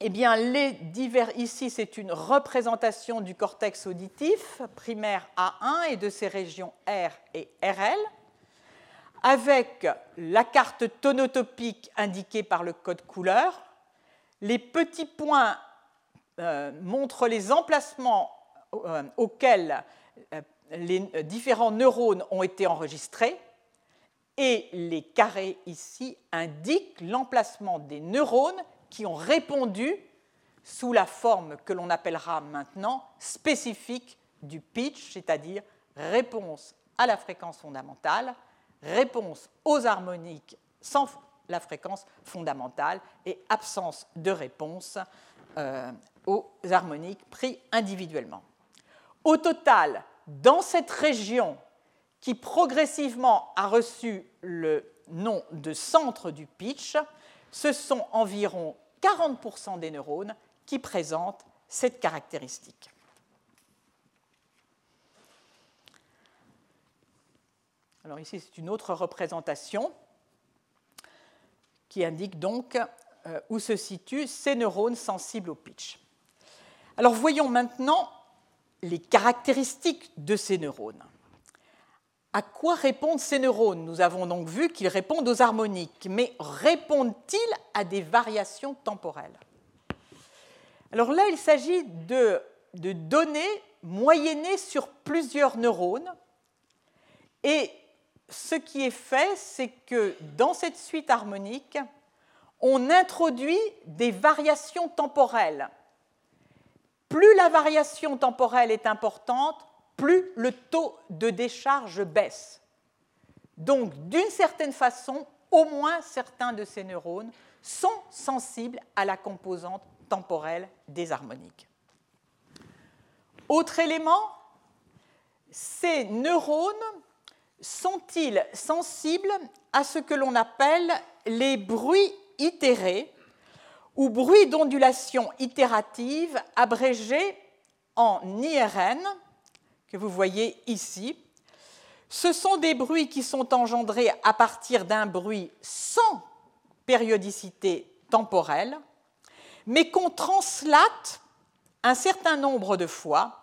Eh bien, les divers, ici, c'est une représentation du cortex auditif primaire A1 et de ses régions R et RL, avec la carte tonotopique indiquée par le code couleur. Les petits points euh, montrent les emplacements euh, auxquels euh, les différents neurones ont été enregistrés. Et les carrés ici indiquent l'emplacement des neurones qui ont répondu sous la forme que l'on appellera maintenant spécifique du pitch, c'est-à-dire réponse à la fréquence fondamentale, réponse aux harmoniques sans la fréquence fondamentale et absence de réponse euh, aux harmoniques pris individuellement. Au total, dans cette région qui progressivement a reçu le nom de centre du pitch, ce sont environ 40% des neurones qui présentent cette caractéristique. Alors ici, c'est une autre représentation qui indique donc euh, où se situent ces neurones sensibles au pitch. Alors voyons maintenant les caractéristiques de ces neurones. À quoi répondent ces neurones? Nous avons donc vu qu'ils répondent aux harmoniques, mais répondent-ils à des variations temporelles? Alors là, il s'agit de, données moyennées sur plusieurs neurones, et ce qui est fait, c'est que dans cette suite harmonique, on introduit des variations temporelles. Plus la variation temporelle est importante, plus le taux de décharge baisse. Donc, d'une certaine façon, au moins certains de ces neurones sont sensibles à la composante temporelle des harmoniques. Autre élément, ces neurones sont-ils sensibles à ce que l'on appelle les bruits itérés ou bruits d'ondulation itérative abrégés en IRN, que vous voyez ici. Ce sont des bruits qui sont engendrés à partir d'un bruit sans périodicité temporelle, mais qu'on translate un certain nombre de fois,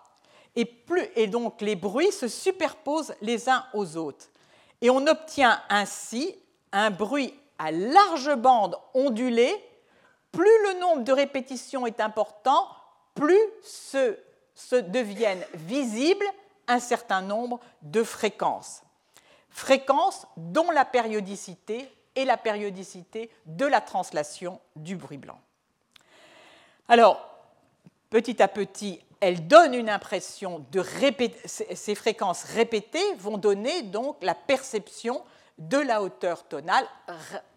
et, donc les bruits se superposent les uns aux autres. Et on obtient ainsi un bruit à large bande ondulée. Plus le nombre de répétitions est important, plus ce se deviennent visibles un certain nombre de fréquences. Fréquences dont la périodicité est la périodicité de la translation du bruit blanc. Alors, petit à petit, elles donnent une impression de répéter, ces fréquences répétées vont donner donc la perception de la hauteur tonale,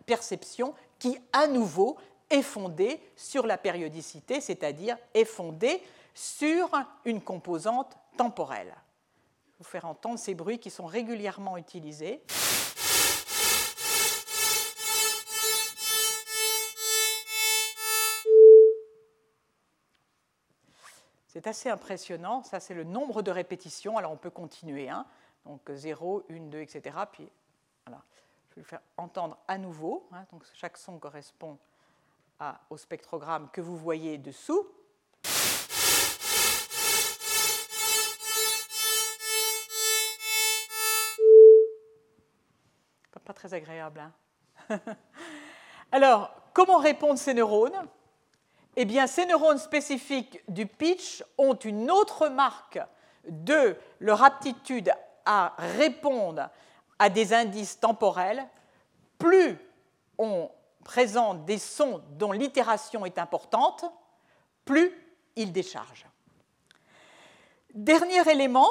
perception qui à nouveau est fondée sur la périodicité, c'est-à-dire est fondée sur une composante temporelle. Je vais vous faire entendre ces bruits qui sont régulièrement utilisés. C'est assez impressionnant. Ça, c'est le nombre de répétitions. Alors, on peut continuer. Hein. Donc, 0, 1, 2, etc. Puis, voilà. Je vais le faire entendre à nouveau. Hein. Donc, chaque son correspond au spectrogramme que vous voyez dessous. Très agréable. Hein. Alors, comment répondent ces neurones? Eh bien, ces neurones spécifiques du pitch ont une autre marque de leur aptitude à répondre à des indices temporels. Plus on présentent des sons dont l'itération est importante, plus ils déchargent. Dernier élément,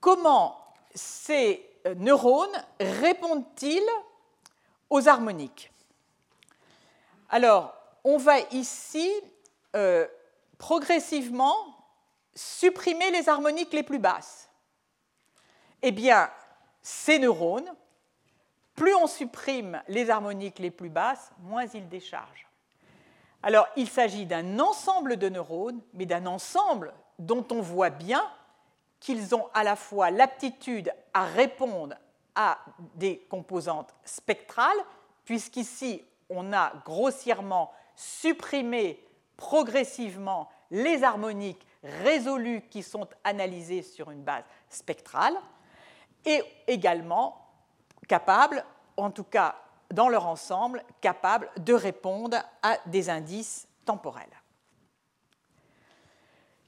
comment ces neurones répondent-ils aux harmoniques Alors, on va ici euh, progressivement supprimer les harmoniques les plus basses. Eh bien, ces neurones, plus on supprime les harmoniques les plus basses, moins ils déchargent. Alors, il s'agit d'un ensemble de neurones, mais d'un ensemble dont on voit bien qu'ils ont à la fois l'aptitude à répondre à des composantes spectrales, puisqu'ici, on a grossièrement supprimé progressivement les harmoniques résolues qui sont analysées sur une base spectrale, et également capables, en tout cas dans leur ensemble, capables de répondre à des indices temporels.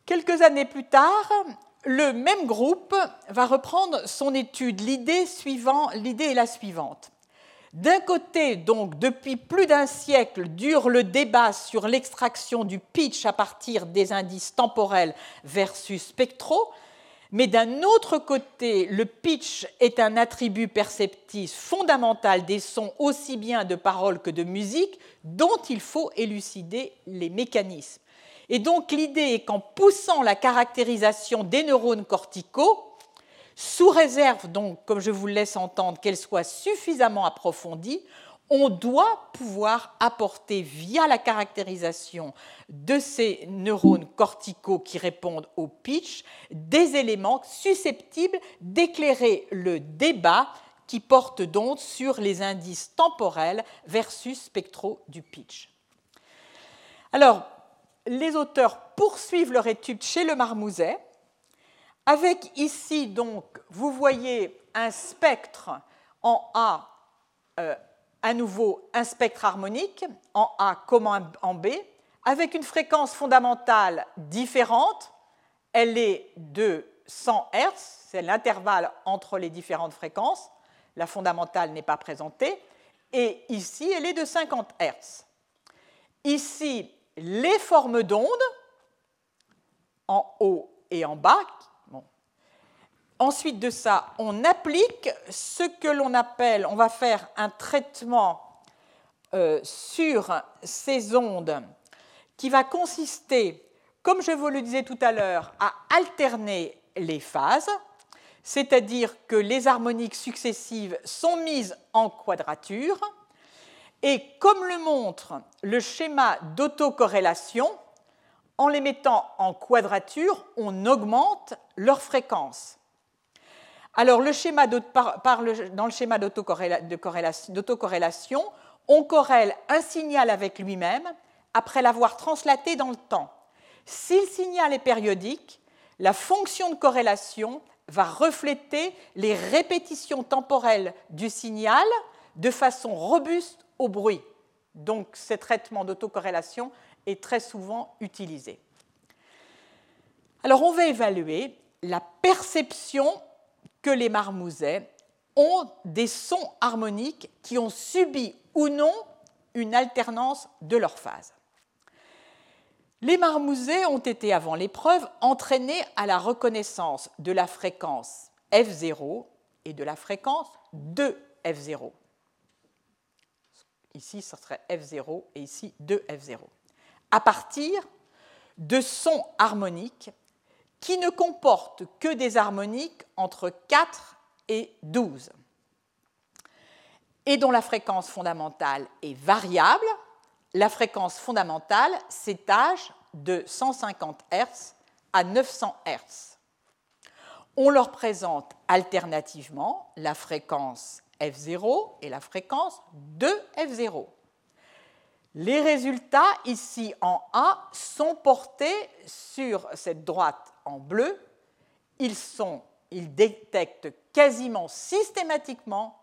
Quelques années plus tard, le même groupe va reprendre son étude. L'idée suivante, l'idée est la suivante. D'un côté, donc, depuis plus d'un siècle, dure le débat sur l'extraction du pitch à partir des indices temporels versus spectraux, mais d'un autre côté, le pitch est un attribut perceptif fondamental des sons aussi bien de paroles que de musique, dont il faut élucider les mécanismes. Et donc l'idée est qu'en poussant la caractérisation des neurones corticaux, sous réserve donc, comme je vous laisse entendre, qu'elle soit suffisamment approfondie, on doit pouvoir apporter via la caractérisation de ces neurones corticaux qui répondent au pitch des éléments susceptibles d'éclairer le débat qui porte donc sur les indices temporels versus spectraux du pitch. Alors, les auteurs poursuivent leur étude chez le marmouset, avec ici donc, vous voyez un spectre en A, euh, à nouveau un spectre harmonique, en A comme en B, avec une fréquence fondamentale différente. Elle est de 100 Hz, c'est l'intervalle entre les différentes fréquences. La fondamentale n'est pas présentée. Et ici, elle est de 50 Hz. Ici, les formes d'ondes en haut et en bas. Ensuite de ça, on applique ce que l'on appelle, on va faire un traitement euh, sur ces ondes qui va consister, comme je vous le disais tout à l'heure, à alterner les phases, c'est-à-dire que les harmoniques successives sont mises en quadrature et comme le montre le schéma d'autocorrélation, en les mettant en quadrature, on augmente leur fréquence. Alors, dans le schéma d'autocorrélation, on corrèle un signal avec lui-même après l'avoir translaté dans le temps. Si le signal est périodique, la fonction de corrélation va refléter les répétitions temporelles du signal de façon robuste au bruit. Donc, ce traitement d'autocorrélation est très souvent utilisé. Alors, on va évaluer la perception que les marmousets ont des sons harmoniques qui ont subi ou non une alternance de leurs phases. Les marmousets ont été, avant l'épreuve, entraînés à la reconnaissance de la fréquence F0 et de la fréquence 2F0. Ici, ce serait F0 et ici 2F0. À partir de sons harmoniques qui ne comportent que des harmoniques entre 4 et 12 et dont la fréquence fondamentale est variable. La fréquence fondamentale s'étage de 150 Hz à 900 Hz. On leur présente alternativement la fréquence F0 et la fréquence de F0. Les résultats ici en A sont portés sur cette droite en bleu. Ils, ils détectent quasiment systématiquement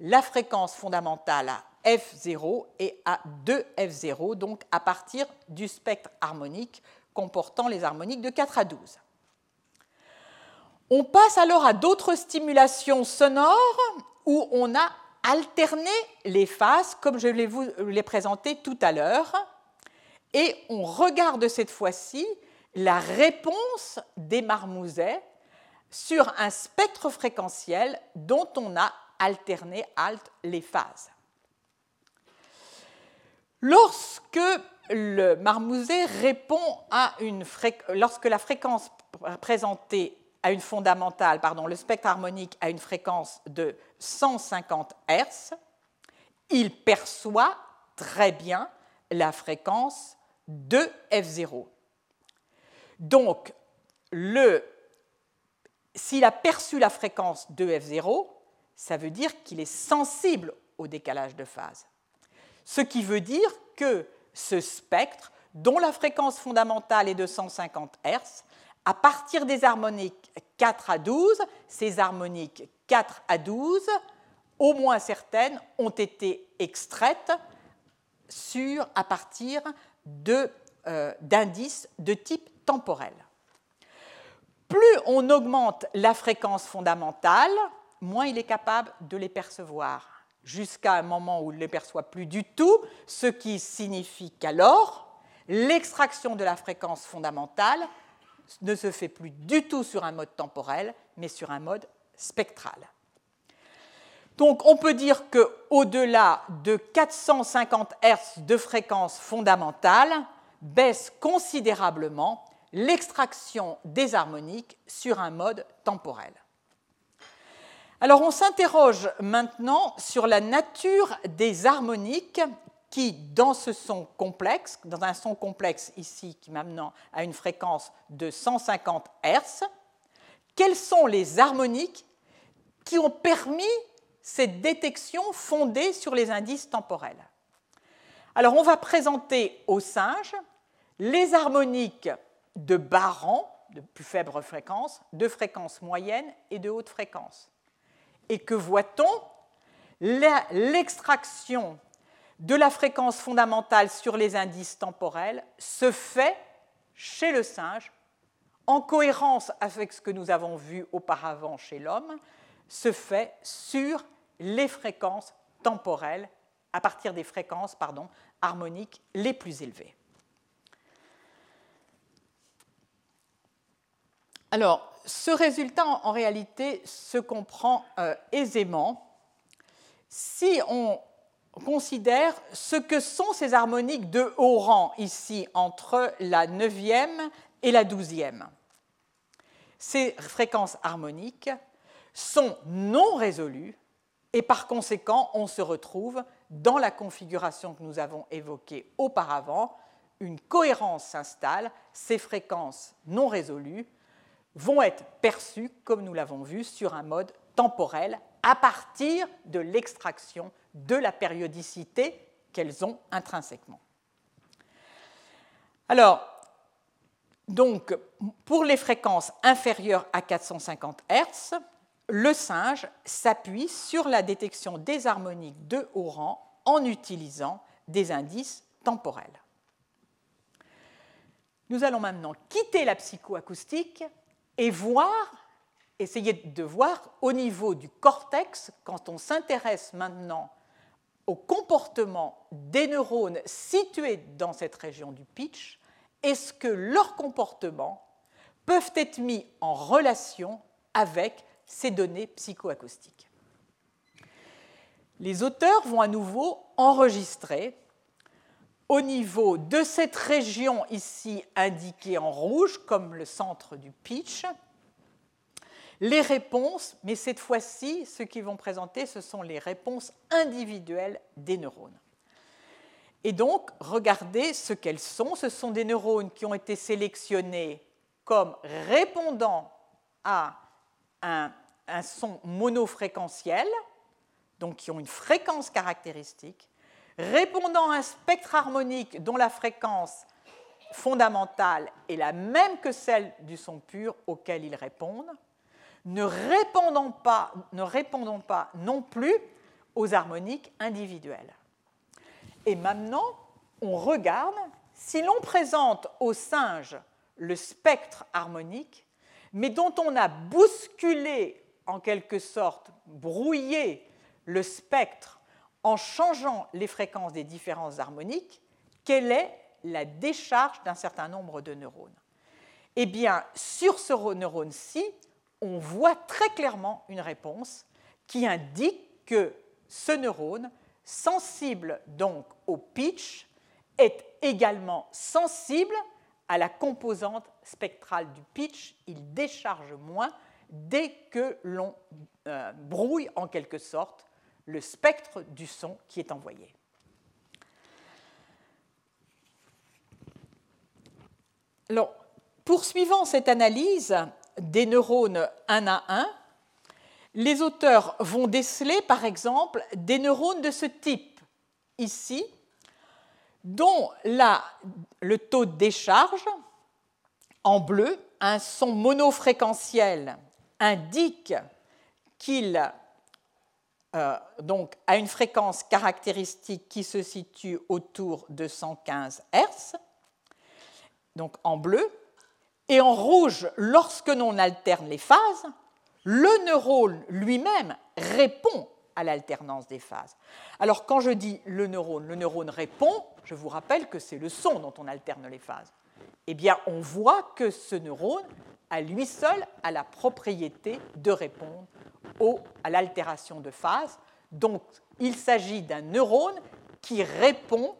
la fréquence fondamentale à F0 et à 2F0, donc à partir du spectre harmonique comportant les harmoniques de 4 à 12. On passe alors à d'autres stimulations sonores où on a alterné les phases comme je vous les présenté tout à l'heure et on regarde cette fois-ci la réponse des marmousets sur un spectre fréquentiel dont on a alterné alt les phases. Lorsque le marmouset répond à une lorsque la fréquence présentée à une fondamentale, pardon, le spectre harmonique à une fréquence de 150 Hz, il perçoit très bien la fréquence de F0. Donc, s'il a perçu la fréquence de F0, ça veut dire qu'il est sensible au décalage de phase. Ce qui veut dire que ce spectre, dont la fréquence fondamentale est de 150 Hz, à partir des harmoniques 4 à 12, ces harmoniques 4 à 12, au moins certaines, ont été extraites sur, à partir euh, d'indices de, type temporel. Plus on augmente la fréquence fondamentale, moins il est capable de les percevoir, jusqu'à un moment où il ne les perçoit plus du tout, ce qui signifie qu'alors, l'extraction de la fréquence fondamentale ne se fait plus du tout sur un mode temporel, mais sur un mode spectral. Donc on peut dire qu'au-delà de 450 Hz de fréquence fondamentale, baisse considérablement l'extraction des harmoniques sur un mode temporel. Alors on s'interroge maintenant sur la nature des harmoniques qui, dans ce son complexe, dans un son complexe ici qui m'amène à une fréquence de 150 Hz, quelles sont les harmoniques qui ont permis cette détection fondée sur les indices temporels? Alors on va présenter au singe les harmoniques de bas rang, de plus faible fréquence, de fréquence moyenne et de haute fréquence. Et que voit-on? L'extraction de la fréquence fondamentale sur les indices temporels se fait chez le singe, en cohérence avec ce que nous avons vu auparavant chez l'homme, se fait sur les fréquences temporelles, à partir des fréquences harmoniques les plus élevées. Alors, ce résultat, en réalité, se comprend euh, aisément si on considère ce que sont ces harmoniques de haut rang ici entre la neuvième et la douzième. Ces fréquences harmoniques sont non résolues et par conséquent on se retrouve dans la configuration que nous avons évoquée auparavant. Une cohérence s'installe, ces fréquences non résolues vont être perçues, comme nous l'avons vu, sur un mode temporel à partir de l'extraction de la périodicité qu'elles ont intrinsèquement. Alors, donc, pour les fréquences inférieures à 450 Hz, le singe s'appuie sur la détection des harmoniques de haut rang en utilisant des indices temporels. Nous allons maintenant quitter la psychoacoustique et voir essayer de voir au niveau du cortex, quand on s'intéresse maintenant au comportement des neurones situés dans cette région du pitch, est-ce que leurs comportements peuvent être mis en relation avec ces données psychoacoustiques. Les auteurs vont à nouveau enregistrer au niveau de cette région ici indiquée en rouge comme le centre du pitch, les réponses, mais cette fois-ci, ce qu'ils vont présenter, ce sont les réponses individuelles des neurones. Et donc, regardez ce qu'elles sont. Ce sont des neurones qui ont été sélectionnés comme répondant à un, un son monofréquentiel, donc qui ont une fréquence caractéristique, répondant à un spectre harmonique dont la fréquence fondamentale est la même que celle du son pur auquel ils répondent, ne répondons pas, ne pas non plus aux harmoniques individuelles. Et maintenant, on regarde si l'on présente au singe le spectre harmonique, mais dont on a bousculé, en quelque sorte, brouillé le spectre en changeant les fréquences des différences harmoniques, quelle est la décharge d'un certain nombre de neurones? Eh bien, sur ce neurone-ci, on voit très clairement une réponse qui indique que ce neurone, sensible donc au pitch, est également sensible à la composante spectrale du pitch. Il décharge moins dès que l'on euh, brouille en quelque sorte le spectre du son qui est envoyé. Alors, poursuivant cette analyse des neurones un à un, les auteurs vont déceler par exemple des neurones de ce type, ici, dont le taux de décharge, en bleu, un son monofréquentiel indique qu'il euh, donc, a une fréquence caractéristique qui se situe autour de 115 Hz, donc en bleu, et en rouge, lorsque l'on alterne les phases, le neurone lui-même répond à l'alternance des phases. Alors quand je dis le neurone, le neurone répond, je vous rappelle que c'est le son dont on alterne les phases. Eh bien, on voit que ce neurone, à lui seul, a la propriété de répondre à l'altération de phase. Donc, il s'agit d'un neurone qui répond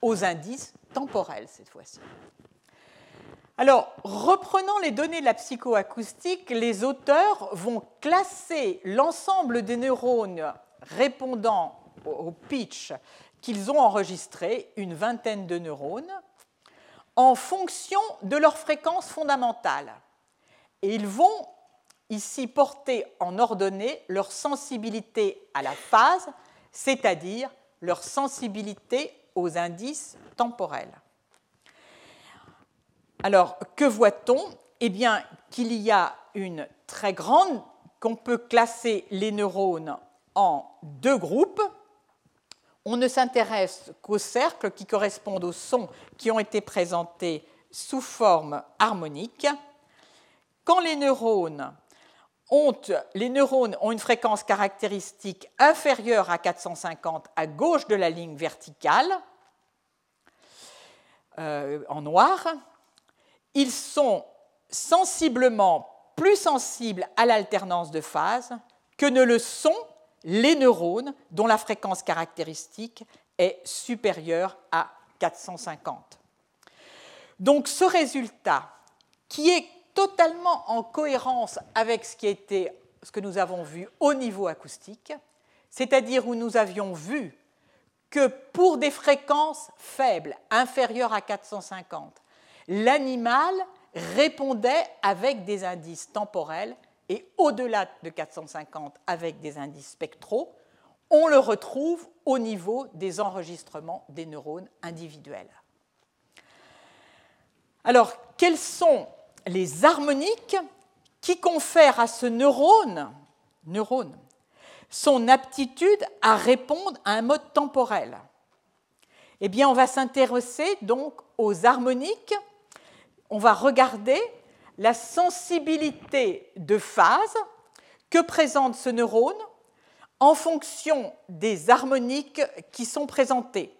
aux indices temporels cette fois-ci. Alors, reprenant les données de la psychoacoustique, les auteurs vont classer l'ensemble des neurones répondant au pitch qu'ils ont enregistré, une vingtaine de neurones, en fonction de leur fréquence fondamentale. Et ils vont ici porter en ordonnée leur sensibilité à la phase, c'est-à-dire leur sensibilité aux indices temporels. Alors, que voit-on? Eh bien, qu'il y a une très grande, qu'on peut classer les neurones en deux groupes. On ne s'intéresse qu'aux cercles qui correspondent aux sons qui ont été présentés sous forme harmonique. Quand les neurones ont, les neurones ont une fréquence caractéristique inférieure à 450 à gauche de la ligne verticale, euh, en noir, ils sont sensiblement plus sensibles à l'alternance de phase que ne le sont les neurones dont la fréquence caractéristique est supérieure à 450. Donc ce résultat, qui est totalement en cohérence avec ce, qui était, ce que nous avons vu au niveau acoustique, c'est-à-dire où nous avions vu que pour des fréquences faibles, inférieures à 450, l'animal répondait avec des indices temporels et au-delà de 450 avec des indices spectraux, on le retrouve au niveau des enregistrements des neurones individuels. Alors, quelles sont les harmoniques qui confèrent à ce neurone, neurone son aptitude à répondre à un mode temporel? Eh bien, on va s'intéresser donc aux harmoniques on va regarder la sensibilité de phase que présente ce neurone en fonction des harmoniques qui sont présentées,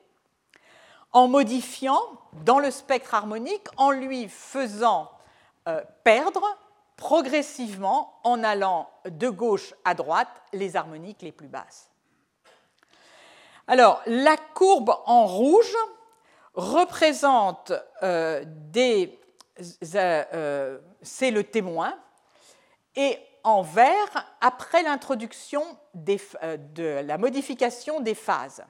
en modifiant dans le spectre harmonique, en lui faisant euh, perdre progressivement, en allant de gauche à droite, les harmoniques les plus basses. Alors, la courbe en rouge représente euh, des c'est le témoin, et en vert, après l'introduction euh, de la modification des phases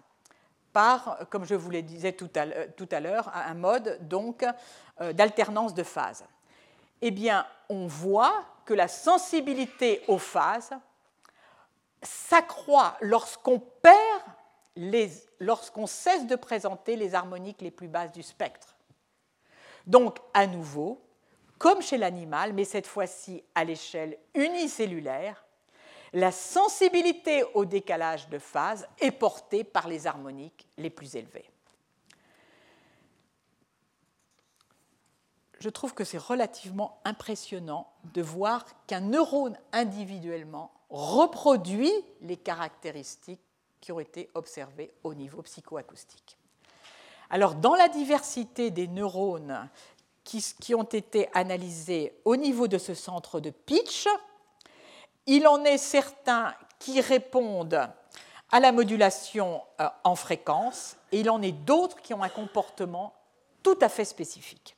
par, comme je vous le disais tout à l'heure, un mode donc euh, d'alternance de phases. Eh bien, on voit que la sensibilité aux phases s'accroît lorsqu'on perd lorsqu'on cesse de présenter les harmoniques les plus basses du spectre. Donc, à nouveau, comme chez l'animal, mais cette fois-ci à l'échelle unicellulaire, la sensibilité au décalage de phase est portée par les harmoniques les plus élevées. Je trouve que c'est relativement impressionnant de voir qu'un neurone individuellement reproduit les caractéristiques qui ont été observées au niveau psychoacoustique. Alors, dans la diversité des neurones qui, ont été analysés au niveau de ce centre de pitch, il en est certains qui répondent à la modulation euh, en fréquence et il en est d'autres qui ont un comportement tout à fait spécifique.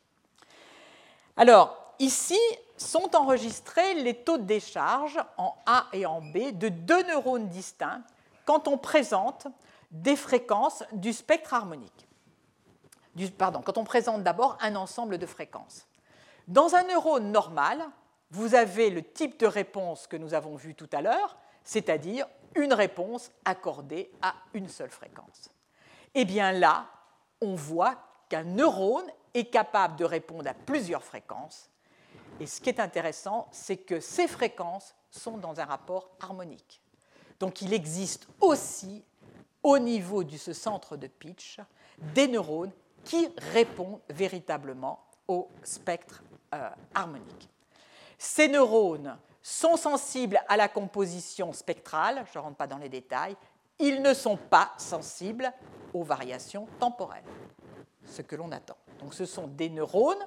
Alors, ici sont enregistrés les taux de décharge en A et en B de deux neurones distincts quand on présente des fréquences du spectre harmonique. Pardon, quand on présente d'abord un ensemble de fréquences. Dans un neurone normal, vous avez le type de réponse que nous avons vu tout à l'heure, c'est-à-dire une réponse accordée à une seule fréquence. Eh bien là, on voit qu'un neurone est capable de répondre à plusieurs fréquences. Et ce qui est intéressant, c'est que ces fréquences sont dans un rapport harmonique. Donc il existe aussi, au niveau de ce centre de pitch, des neurones qui répondent véritablement au spectre euh, harmonique. Ces neurones sont sensibles à la composition spectrale, je ne rentre pas dans les détails, ils ne sont pas sensibles aux variations temporelles, ce que l'on attend. Donc ce sont des neurones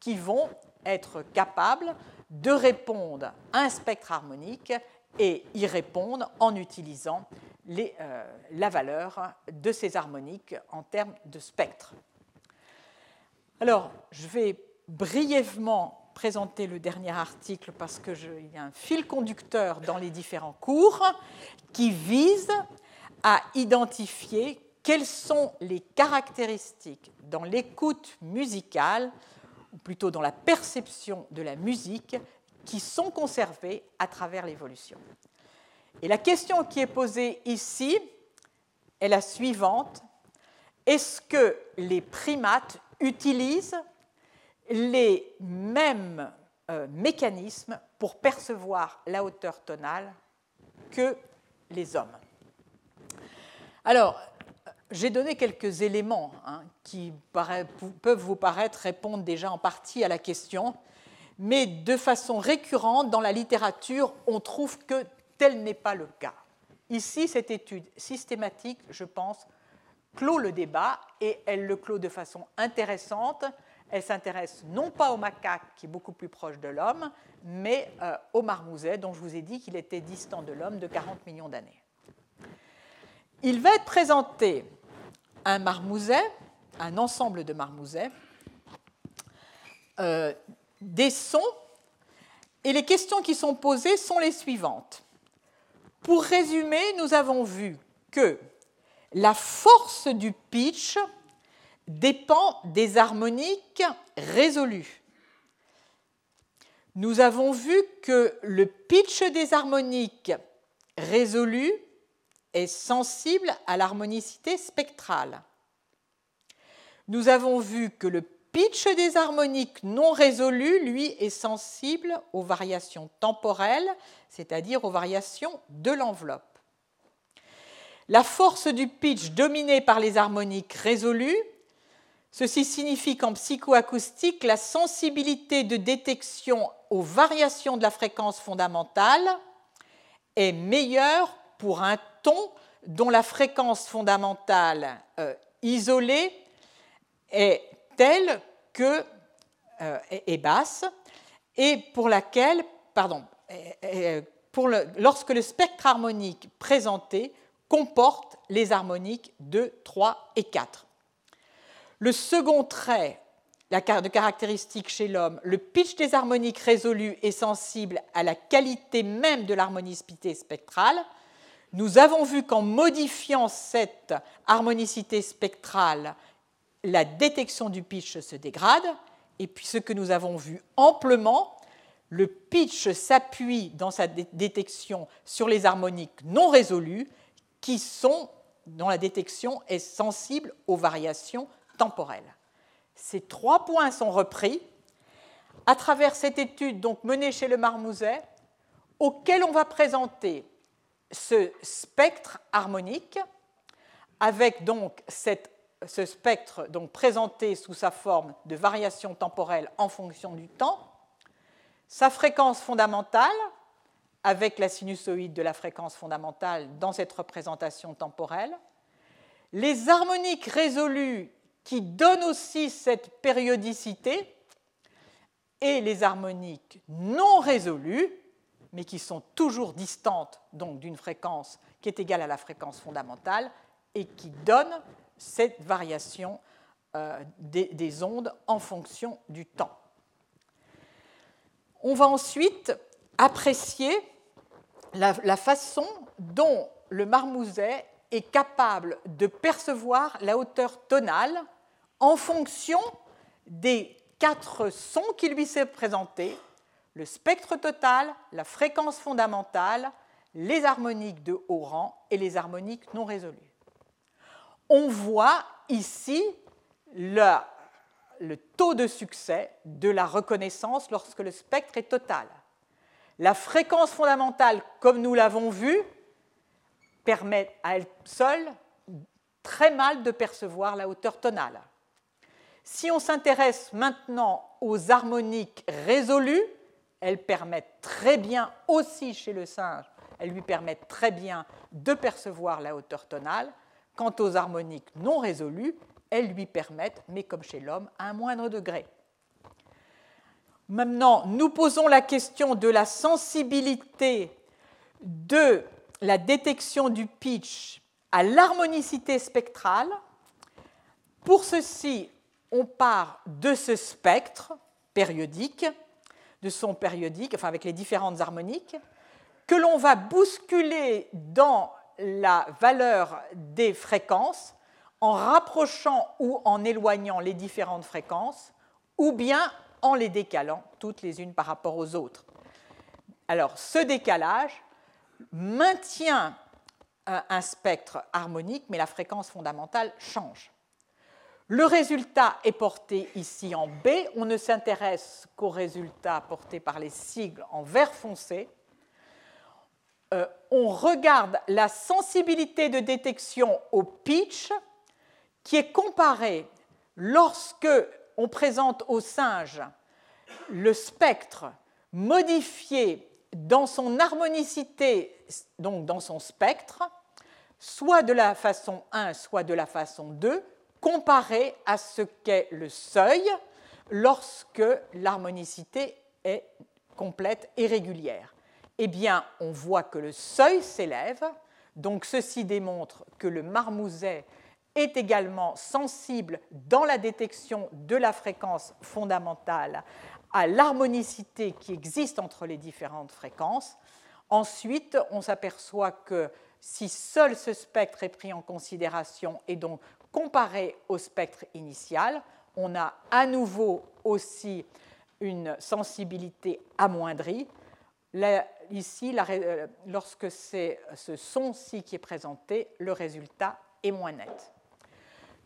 qui vont être capables de répondre à un spectre harmonique et y répondre en utilisant euh, la valeur de ces harmoniques en termes de spectre. Alors, je vais brièvement présenter le dernier article parce qu'il y a un fil conducteur dans les différents cours qui vise à identifier quelles sont les caractéristiques dans l'écoute musicale, ou plutôt dans la perception de la musique, qui sont conservées à travers l'évolution. Et la question qui est posée ici est la suivante. Est-ce que les primates utilisent les mêmes euh, mécanismes pour percevoir la hauteur tonale que les hommes Alors, j'ai donné quelques éléments hein, qui peuvent vous paraître répondre déjà en partie à la question, mais de façon récurrente dans la littérature, on trouve que tel n'est pas le cas. Ici, cette étude systématique, je pense, clôt le débat et elle le clôt de façon intéressante. Elle s'intéresse non pas au macaque, qui est beaucoup plus proche de l'homme, mais euh, au marmouset, dont je vous ai dit qu'il était distant de l'homme de 40 millions d'années. Il va être présenté un marmouset, un ensemble de marmousets, euh, des sons, et les questions qui sont posées sont les suivantes. Pour résumer, nous avons vu que la force du pitch dépend des harmoniques résolues. Nous avons vu que le pitch des harmoniques résolues est sensible à l'harmonicité spectrale. Nous avons vu que le pitch des harmoniques non résolues, lui, est sensible aux variations temporelles, c'est-à-dire aux variations de l'enveloppe. La force du pitch dominée par les harmoniques résolues, ceci signifie qu'en psychoacoustique, la sensibilité de détection aux variations de la fréquence fondamentale est meilleure pour un ton dont la fréquence fondamentale euh, isolée est telle que euh, est basse et pour laquelle, pardon, lorsque le spectre harmonique présenté comporte les harmoniques 2, 3 et 4. Le second trait de caractéristique chez l'homme, le pitch des harmoniques résolues est sensible à la qualité même de l'harmonicité spectrale. Nous avons vu qu'en modifiant cette harmonicité spectrale, la détection du pitch se dégrade, et puis ce que nous avons vu amplement, le pitch s'appuie dans sa détection sur les harmoniques non résolues, qui sont, dont la détection est sensible aux variations temporelles. Ces trois points sont repris à travers cette étude donc menée chez le Marmouset, auquel on va présenter ce spectre harmonique, avec donc cette ce spectre donc présenté sous sa forme de variation temporelle en fonction du temps, sa fréquence fondamentale avec la sinusoïde de la fréquence fondamentale dans cette représentation temporelle. Les harmoniques résolues qui donnent aussi cette périodicité et les harmoniques non résolues, mais qui sont toujours distantes donc d'une fréquence qui est égale à la fréquence fondamentale et qui donnent cette variation euh, des, ondes en fonction du temps. On va ensuite apprécier la, façon dont le marmouset est capable de percevoir la hauteur tonale en fonction des quatre sons qui lui sont présentés, le spectre total, la fréquence fondamentale, les harmoniques de haut rang et les harmoniques non résolues. On voit ici le, taux de succès de la reconnaissance lorsque le spectre est total. La fréquence fondamentale, comme nous l'avons vu, permet à elle seule très mal de percevoir la hauteur tonale. Si on s'intéresse maintenant aux harmoniques résolues, elles permettent très bien aussi chez le singe, elles lui permettent très bien de percevoir la hauteur tonale. Quant aux harmoniques non résolues, elles lui permettent, mais comme chez l'homme, à un moindre degré. Maintenant, nous posons la question de la sensibilité de la détection du pitch à l'harmonicité spectrale. Pour ceci, on part de ce spectre périodique, de son périodique, enfin avec les différentes harmoniques, que l'on va bousculer dans la valeur des fréquences en rapprochant ou en éloignant les différentes fréquences, ou bien en les décalant toutes les unes par rapport aux autres. Alors ce décalage maintient un spectre harmonique, mais la fréquence fondamentale change. Le résultat est porté ici en B. On ne s'intéresse qu'au résultat porté par les sigles en vert foncé. Euh, on regarde la sensibilité de détection au pitch qui est comparée lorsque on présente au singe le spectre modifié dans son harmonicité, donc dans son spectre, soit de la façon 1, soit de la façon 2, comparé à ce qu'est le seuil lorsque l'harmonicité est complète et régulière. Eh bien, on voit que le seuil s'élève, donc ceci démontre que le marmouset est également sensible dans la détection de la fréquence fondamentale à l'harmonicité qui existe entre les différentes fréquences. Ensuite, on s'aperçoit que si seul ce spectre est pris en considération et donc comparé au spectre initial, on a à nouveau aussi une sensibilité amoindrie. ici, euh, lorsque c'est ce son-ci qui est présenté, le résultat est moins net.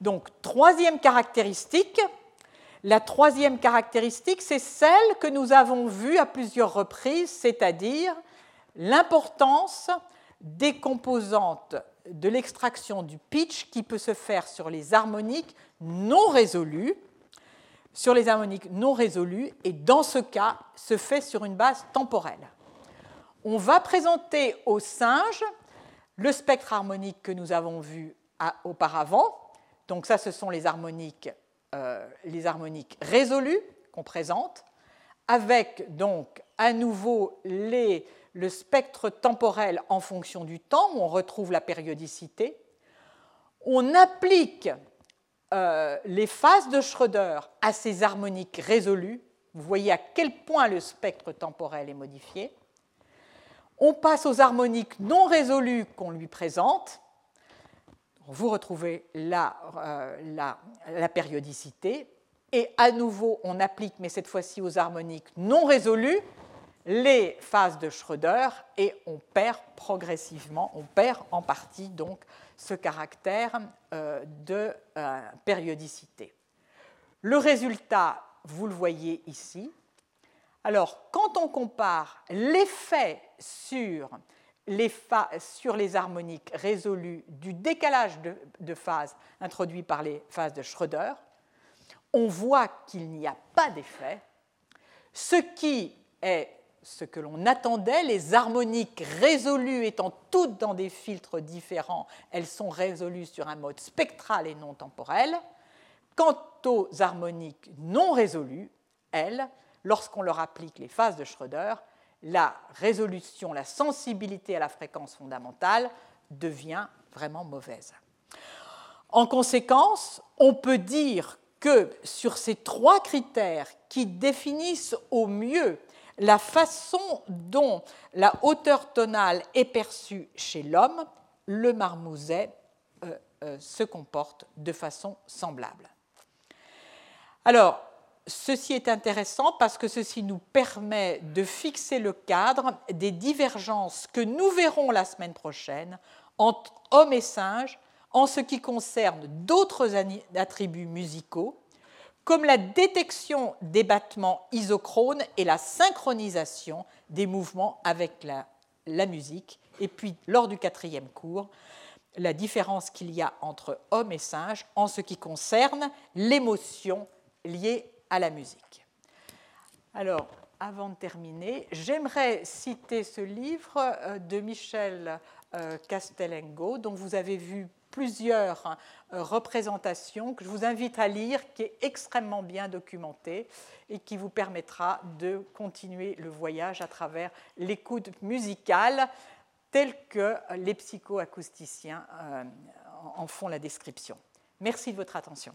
Donc, troisième caractéristique, la troisième caractéristique, c'est celle que nous avons vue à plusieurs reprises, c'est-à-dire l'importance des composantes de l'extraction du pitch qui peut se faire sur les harmoniques non résolues, sur les harmoniques non résolues, et dans ce cas, se fait sur une base temporelle. On va présenter au singe le spectre harmonique que nous avons vu auparavant. Donc ça, ce sont les harmoniques, euh, les harmoniques résolues qu'on présente, avec donc à nouveau le spectre temporel en fonction du temps, où on retrouve la périodicité. On applique euh, les phases de Schröder à ces harmoniques résolues. Vous voyez à quel point le spectre temporel est modifié. On passe aux harmoniques non résolues qu'on lui présente. Vous retrouvez la, euh, la périodicité. Et à nouveau, on applique, mais cette fois-ci aux harmoniques non résolues, les phases de Schröder et on perd progressivement, on perd en partie donc ce caractère euh, de euh, périodicité. Le résultat, vous le voyez ici. Alors, quand on compare l'effet sur sur les harmoniques résolues du décalage de, de phase introduit par les phases de Schröder, on voit qu'il n'y a pas d'effet, ce qui est ce que l'on attendait, les harmoniques résolues étant toutes dans des filtres différents, elles sont résolues sur un mode spectral et non temporel. Quant aux harmoniques non résolues, elles, lorsqu'on leur applique les phases de Schröder, la résolution, la sensibilité à la fréquence fondamentale devient vraiment mauvaise. En conséquence, on peut dire que sur ces trois critères qui définissent au mieux la façon dont la hauteur tonale est perçue chez l'homme, le marmouset euh, euh, se comporte de façon semblable. Alors, ceci est intéressant parce que ceci nous permet de fixer le cadre des divergences que nous verrons la semaine prochaine entre hommes et singes en ce qui concerne d'autres attributs musicaux, comme la détection des battements isochrones et la synchronisation des mouvements avec la, musique. Et puis, lors du quatrième cours, la différence qu'il y a entre hommes et singes en ce qui concerne l'émotion liée à la musique. Alors, avant de terminer, j'aimerais citer ce livre euh, de Michel euh, Castellengo, dont vous avez vu plusieurs euh, représentations que je vous invite à lire, qui est extrêmement bien documenté et qui vous permettra de continuer le voyage à travers l'écoute musicale telle que les psychoacousticiens en font la description. Merci de votre attention.